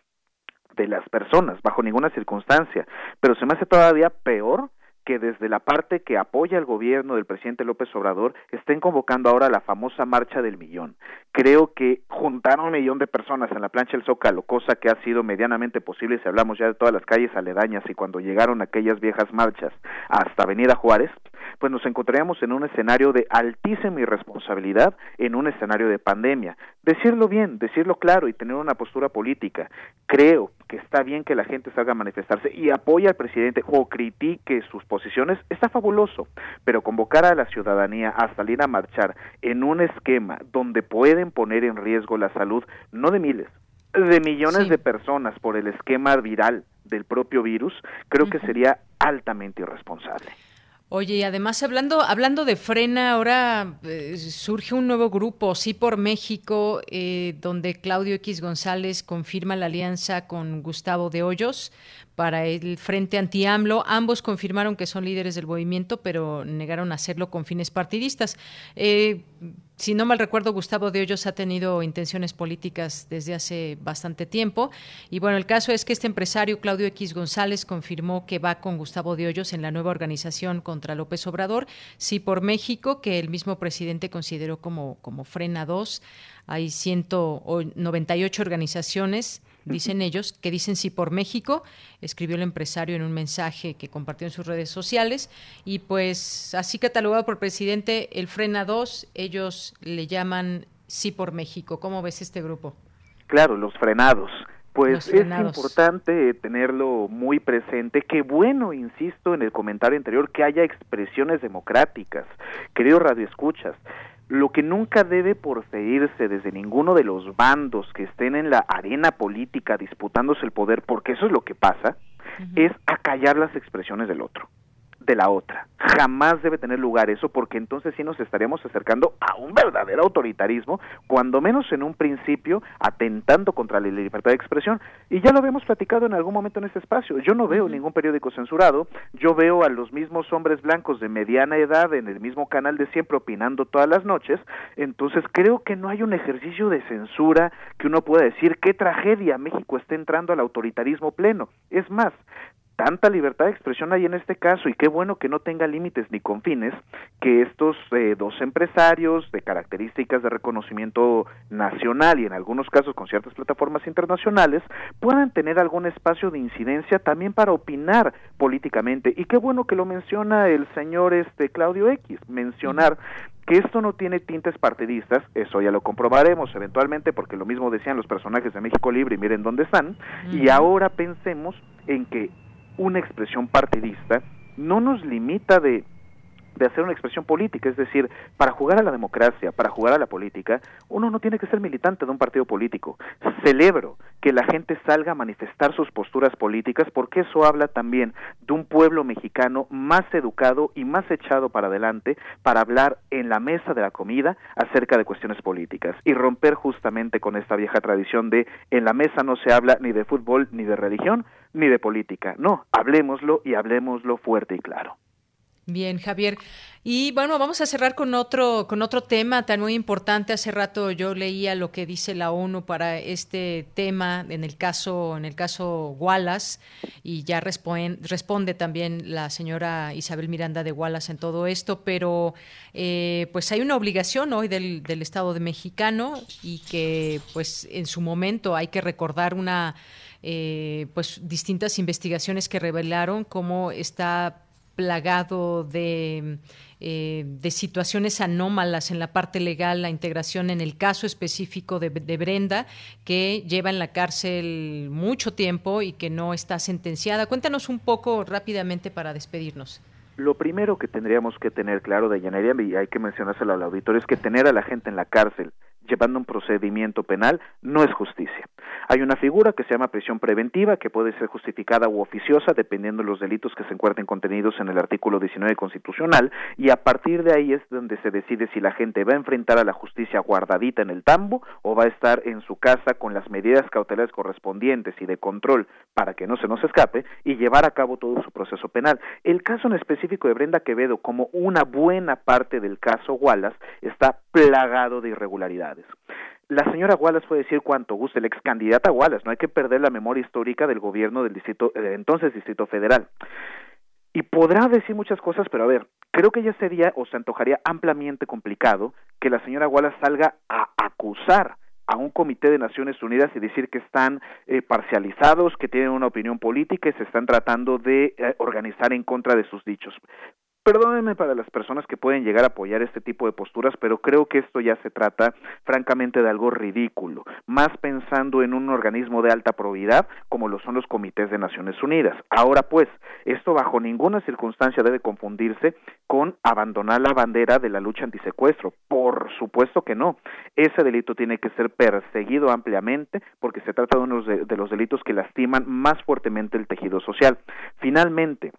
de las personas, bajo ninguna circunstancia. Pero se me hace todavía peor que desde la parte que apoya al gobierno del presidente López Obrador estén convocando ahora la famosa marcha del millón. Creo que juntar un millón de personas en la plancha del Zócalo, cosa que ha sido medianamente posible si hablamos ya de todas las calles aledañas y cuando llegaron aquellas viejas marchas hasta Avenida Juárez, pues nos encontraríamos en un escenario de altísima irresponsabilidad, en un escenario de pandemia. Decirlo bien, decirlo claro y tener una postura política. Creo que está bien que la gente salga a manifestarse y apoye al presidente o critique sus posiciones, está fabuloso, pero convocar a la ciudadanía a salir a marchar en un esquema donde pueden poner en riesgo la salud no de miles, de millones de personas por el esquema viral del propio virus, creo que sería altamente irresponsable. Oye, y además hablando, hablando de frena, ahora eh, surge un nuevo grupo, Sí por México, eh, donde Claudio X González confirma la alianza con Gustavo de Hoyos para el Frente Anti-AMLO. Ambos confirmaron que son líderes del movimiento, pero negaron hacerlo con fines partidistas. Eh, si no mal recuerdo, Gustavo de Hoyos ha tenido intenciones políticas desde hace bastante tiempo. Y bueno, el caso es que este empresario, Claudio X González, confirmó que va con Gustavo de Hoyos en la nueva organización contra López Obrador, sí por México, que el mismo presidente consideró como, como Frena 2. Hay 198 organizaciones dicen ellos, que dicen sí por México, escribió el empresario en un mensaje que compartió en sus redes sociales, y pues así catalogado por el presidente, el Frena 2, ellos le llaman sí por México. ¿Cómo ves este grupo? Claro, los frenados. Pues es importante tenerlo muy presente. Qué bueno, insisto en el comentario anterior, que haya expresiones democráticas. Querido Radio Escuchas, lo que nunca debe porfeirse desde ninguno de los bandos que estén en la arena política disputándose el poder, porque eso es lo que pasa, es acallar las expresiones del otro de la otra. Jamás debe tener lugar eso porque entonces sí nos estaríamos acercando a un verdadero autoritarismo, cuando menos en un principio atentando contra la libertad de expresión. Y ya lo habíamos platicado en algún momento en este espacio. Yo no veo ningún periódico censurado, yo veo a los mismos hombres blancos de mediana edad en el mismo canal de siempre opinando todas las noches, entonces creo que no hay un ejercicio de censura que uno pueda decir qué tragedia México está entrando al autoritarismo pleno. Es más, tanta libertad de expresión hay en este caso y qué bueno que no tenga límites ni confines que estos eh, dos empresarios de características de reconocimiento nacional y en algunos casos con ciertas plataformas internacionales puedan tener algún espacio de incidencia también para opinar políticamente. Y qué bueno que lo menciona el señor este Claudio X mencionar que esto no tiene tintes partidistas, eso ya lo comprobaremos eventualmente porque lo mismo decían los personajes de México Libre y miren dónde están, y ahora pensemos en que una expresión partidista no nos limita de de hacer una expresión política, es decir, para jugar a la democracia, para jugar a la política, uno no tiene que ser militante de un partido político. Celebro que la gente salga a manifestar sus posturas políticas porque eso habla también de un pueblo mexicano más educado y más echado para adelante para hablar en la mesa de la comida acerca de cuestiones políticas y romper justamente con esta vieja tradición de en la mesa no se habla ni de fútbol ni de religión ni de política. No, hablemoslo y hablemoslo fuerte y claro. Bien, Javier. Y bueno, vamos a cerrar con otro, con otro tema tan muy importante. Hace rato yo leía lo que dice la ONU para este tema en el caso, en el caso Wallace, y ya responde, responde también la señora Isabel Miranda de Wallace en todo esto, pero eh, pues hay una obligación hoy del, del Estado de Mexicano y que pues en su momento hay que recordar una eh, pues distintas investigaciones que revelaron cómo está plagado de, eh, de, situaciones anómalas en la parte legal, la integración en el caso específico de, Brenda, que lleva en la cárcel mucho tiempo y que no está sentenciada. Cuéntanos un poco rápidamente para despedirnos. Lo primero que tendríamos que tener claro de Llanería, y hay que mencionárselo al auditorio, es que tener a la gente en la cárcel llevando un procedimiento penal no es justicia. Hay una figura que se llama prisión preventiva que puede ser justificada u oficiosa dependiendo de los delitos que se encuentren contenidos en el artículo 19 constitucional y a partir de ahí es donde se decide si la gente va a enfrentar a la justicia guardadita en el tambo o va a estar en su casa con las medidas cautelares correspondientes y de control para que no se nos escape y llevar a cabo todo su proceso penal. El caso en específico de Brenda Quevedo, como una buena parte del caso Wallace, está plagado de irregularidades. La señora Wallace puede decir cuanto guste, la ex candidata Wallace, no hay que perder la memoria histórica del gobierno del distrito, eh, entonces Distrito Federal. Y podrá decir muchas cosas, pero a ver, creo que ya sería o se antojaría ampliamente complicado que la señora Wallace salga a acusar a un comité de Naciones Unidas y decir que están eh, parcializados, que tienen una opinión política y se están tratando de eh, organizar en contra de sus dichos. Perdónenme para las personas que pueden llegar a apoyar este tipo de posturas, pero creo que esto ya se trata francamente de algo ridículo, más pensando en un organismo de alta probidad como lo son los comités de Naciones Unidas. Ahora pues, esto bajo ninguna circunstancia debe confundirse con abandonar la bandera de la lucha antisecuestro. Por supuesto que no. Ese delito tiene que ser perseguido ampliamente porque se trata de uno de los delitos que lastiman más fuertemente el tejido social. Finalmente,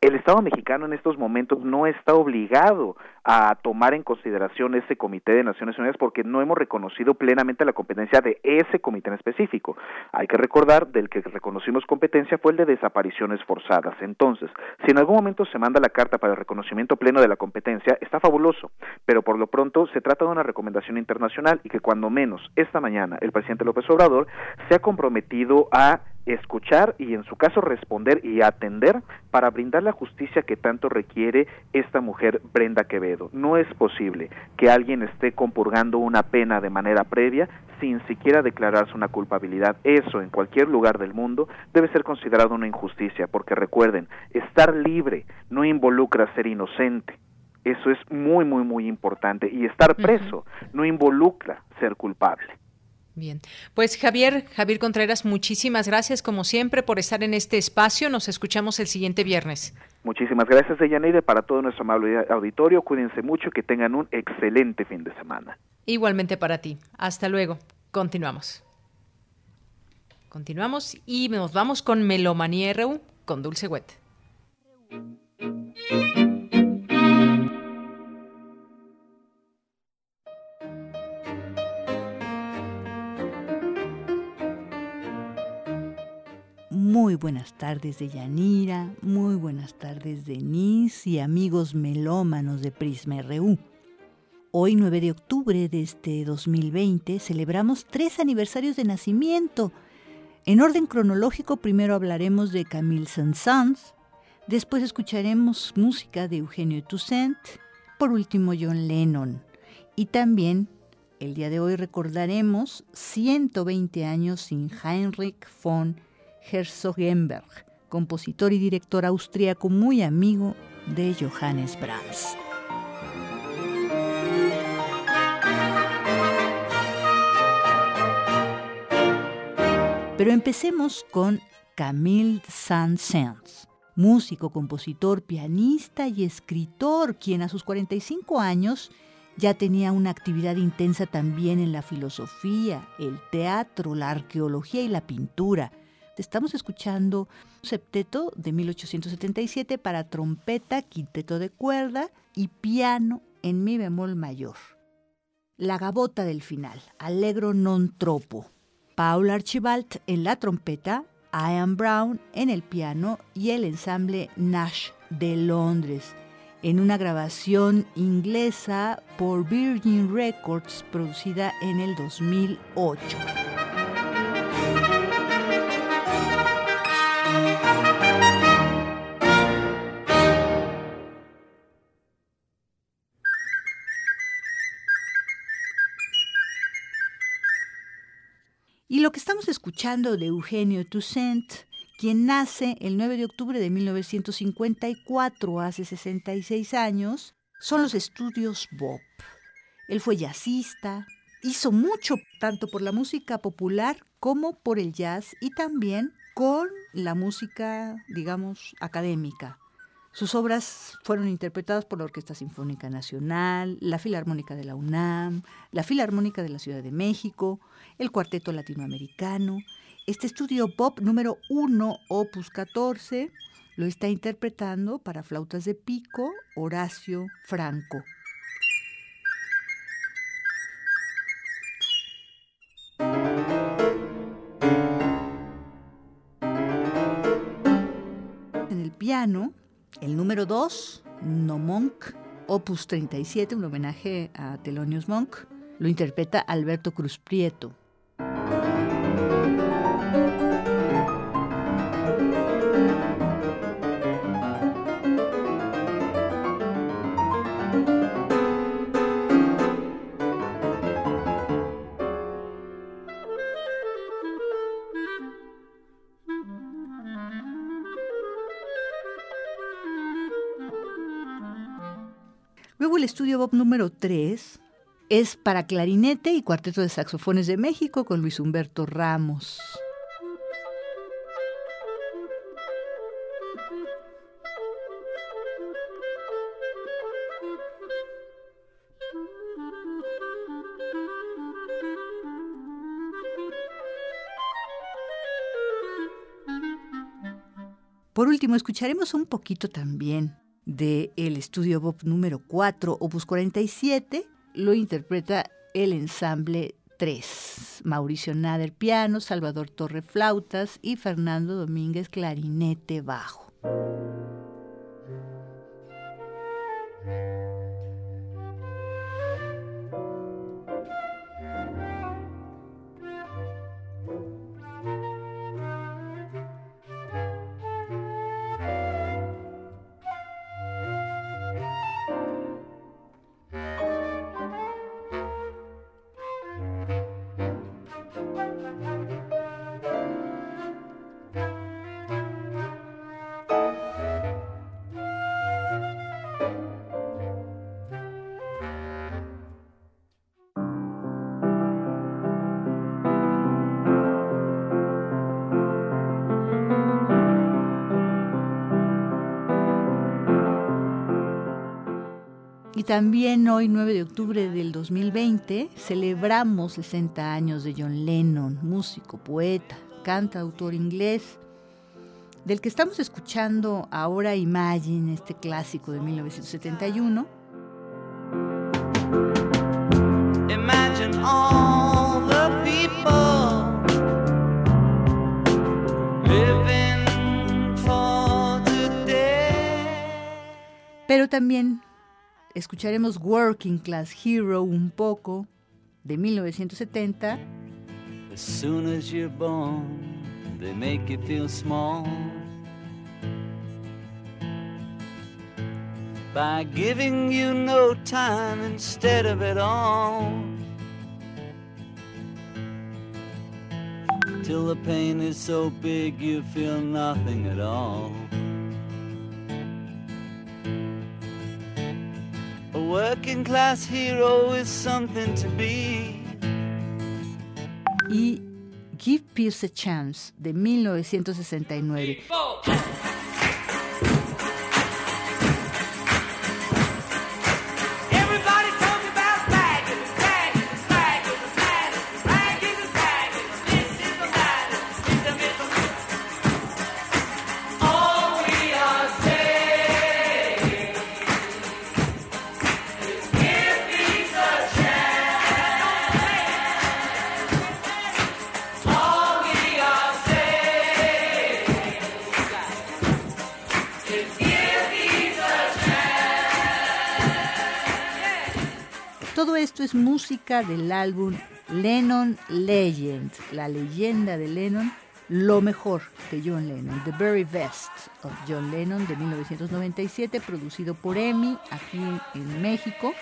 el Estado mexicano en estos momentos no está obligado a tomar en consideración ese Comité de Naciones Unidas porque no hemos reconocido plenamente la competencia de ese comité en específico. Hay que recordar del que reconocimos competencia fue el de desapariciones forzadas. Entonces, si en algún momento se manda la carta para el reconocimiento pleno de la competencia, está fabuloso, pero por lo pronto se trata de una recomendación internacional y que cuando menos esta mañana el presidente López Obrador se ha comprometido a escuchar y en su caso responder y atender para brindar la justicia que tanto requiere esta mujer Brenda Quevedo. No es posible que alguien esté compurgando una pena de manera previa sin siquiera declararse una culpabilidad. Eso en cualquier lugar del mundo debe ser considerado una injusticia, porque recuerden, estar libre no involucra ser inocente. Eso es muy, muy, muy importante. Y estar preso no involucra ser culpable. Bien, pues Javier, Javier Contreras, muchísimas gracias como siempre por estar en este espacio. Nos escuchamos el siguiente viernes. Muchísimas gracias, Deyaneide, para todo nuestro amable auditorio. Cuídense mucho, que tengan un excelente fin de semana. Igualmente para ti. Hasta luego. Continuamos. Continuamos y nos vamos con Melomanía RU con Dulce Wet. Muy buenas tardes de Yanira, muy buenas tardes Denise y amigos melómanos de Prisma RU. Hoy 9 de octubre de este 2020 celebramos tres aniversarios de nacimiento. En orden cronológico primero hablaremos de Camille Saint-Saëns, después escucharemos música de Eugenio Toussaint, por último John Lennon. Y también el día de hoy recordaremos 120 años sin Heinrich von Herzogenberg, compositor y director austríaco muy amigo de Johannes Brahms. Pero empecemos con Camille Saint-Saëns, músico, compositor, pianista y escritor, quien a sus 45 años ya tenía una actividad intensa también en la filosofía, el teatro, la arqueología y la pintura Estamos escuchando un septeto de 1877 para trompeta, quinteto de cuerda y piano en mi bemol mayor. La gabota del final, Allegro non troppo. Paul Archibald en la trompeta, Ian Brown en el piano y el ensamble Nash de Londres, en una grabación inglesa por Virgin Records producida en el 2008. Estamos escuchando de Eugenio Toussaint, quien nace el 9 de octubre de 1954, hace 66 años, son los estudios Bob. Él fue jazzista, hizo mucho tanto por la música popular como por el jazz y también con la música, digamos, académica. Sus obras fueron interpretadas por la Orquesta Sinfónica Nacional, la Filarmónica de la UNAM, la Filarmónica de la Ciudad de México, el Cuarteto Latinoamericano. Este estudio pop número 1, opus 14, lo está interpretando para flautas de pico Horacio Franco. En el piano, el número 2, No Monk, opus 37, un homenaje a Thelonious Monk, lo interpreta Alberto Cruz Prieto. Bob número 3 es para clarinete y cuarteto de saxofones de México con Luis Humberto Ramos. Por último, escucharemos un poquito también del el estudio Bob número 4, opus 47, lo interpreta el ensamble 3. Mauricio Nader piano, Salvador Torre flautas y Fernando Domínguez clarinete bajo. Y también hoy, 9 de octubre del 2020, celebramos 60 años de John Lennon, músico, poeta, cantautor inglés, del que estamos escuchando ahora Imagine, este clásico de 1971. Imagine all the people living for today. Pero también escucharemos Working Class Hero un poco de 1970. As soon as you're born, they make you feel small. By giving you no time instead of it all. Till the pain is so big you feel nothing at all. Working class hero is something to be. Y Give Pierce a Chance de 1969. Música del álbum Lennon Legend, la leyenda de Lennon, lo mejor de John Lennon, The Very Best of John Lennon de 1997, producido por EMI aquí en México,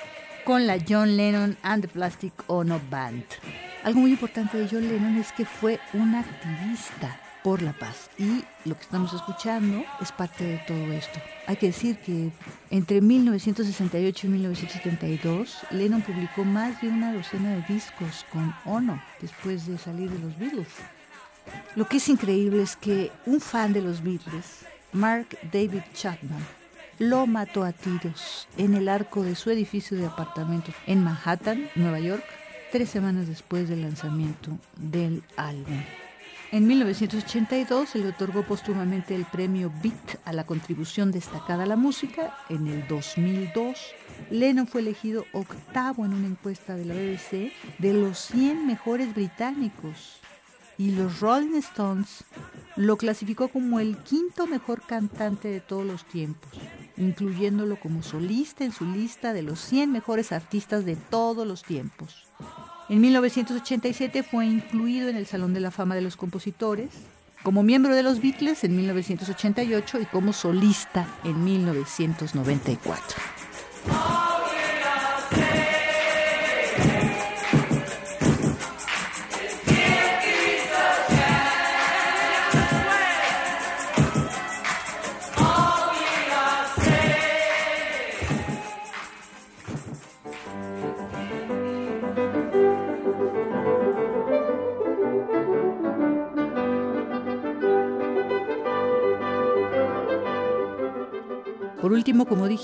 con la John Lennon and the Plastic Ono Band. Algo muy importante de John Lennon es que fue un activista por la paz. Y lo que estamos escuchando es parte de todo esto. Hay que decir que entre 1968 y 1972, Lennon publicó más de una docena de discos con Ono después de salir de los Beatles. Lo que es increíble es que un fan de los Beatles, Mark David Chapman, lo mató a tiros en el arco de su edificio de apartamentos en Manhattan, Nueva York, tres semanas después del lanzamiento del álbum. En 1982 se le otorgó póstumamente el premio Beat a la contribución destacada a la música. En el 2002, Lennon fue elegido octavo en una encuesta de la BBC de los 100 mejores británicos. Y los Rolling Stones lo clasificó como el quinto mejor cantante de todos los tiempos, incluyéndolo como solista en su lista de los 100 mejores artistas de todos los tiempos. En 1987 fue incluido en el Salón de la Fama de los Compositores, como miembro de los Beatles en 1988 y como solista en 1994.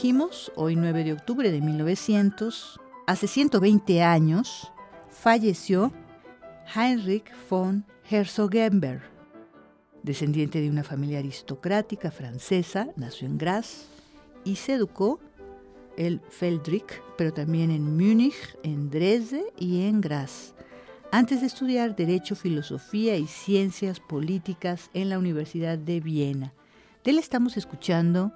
Dijimos, hoy 9 de octubre de 1900, hace 120 años, falleció Heinrich von Herzogenberg, descendiente de una familia aristocrática francesa, nació en Graz y se educó en Feldrich, pero también en Múnich, en Dresde y en Graz, antes de estudiar Derecho, Filosofía y Ciencias Políticas en la Universidad de Viena. De él estamos escuchando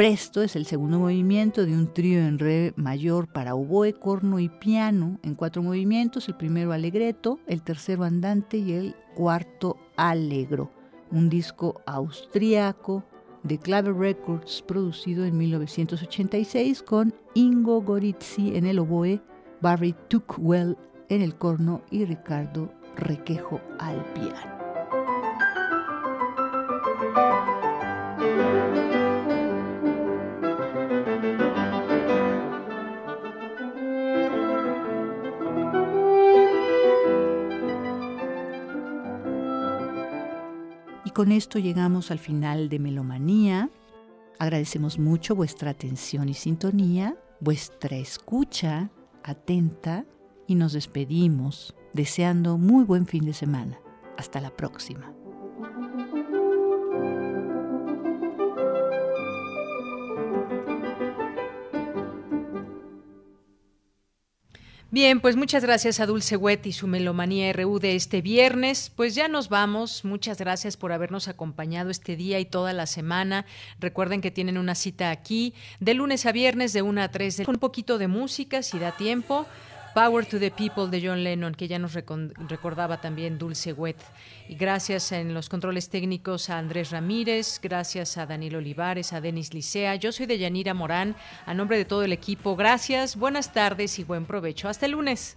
Presto es el segundo movimiento de un trío en re mayor para oboe, corno y piano en cuatro movimientos, el primero alegreto, el tercero andante y el cuarto alegro. Un disco austriaco de Clave Records producido en 1986 con Ingo Gorizzi en el oboe, Barry Tuckwell en el corno y Ricardo Requejo al piano. Y con esto llegamos al final de Melomanía. Agradecemos mucho vuestra atención y sintonía, vuestra escucha atenta y nos despedimos deseando muy buen fin de semana. Hasta la próxima. Bien, pues muchas gracias a Dulce Wet y su Melomanía RU de este viernes. Pues ya nos vamos. Muchas gracias por habernos acompañado este día y toda la semana. Recuerden que tienen una cita aquí de lunes a viernes de 1 a 3 de... con un poquito de música si da tiempo. Power to the People de John Lennon, que ya nos recordaba también Dulce Wet. Y gracias en los controles técnicos a Andrés Ramírez, gracias a Daniel Olivares, a Denis Licea. Yo soy de Yanira Morán, a nombre de todo el equipo. Gracias, buenas tardes y buen provecho. Hasta el lunes.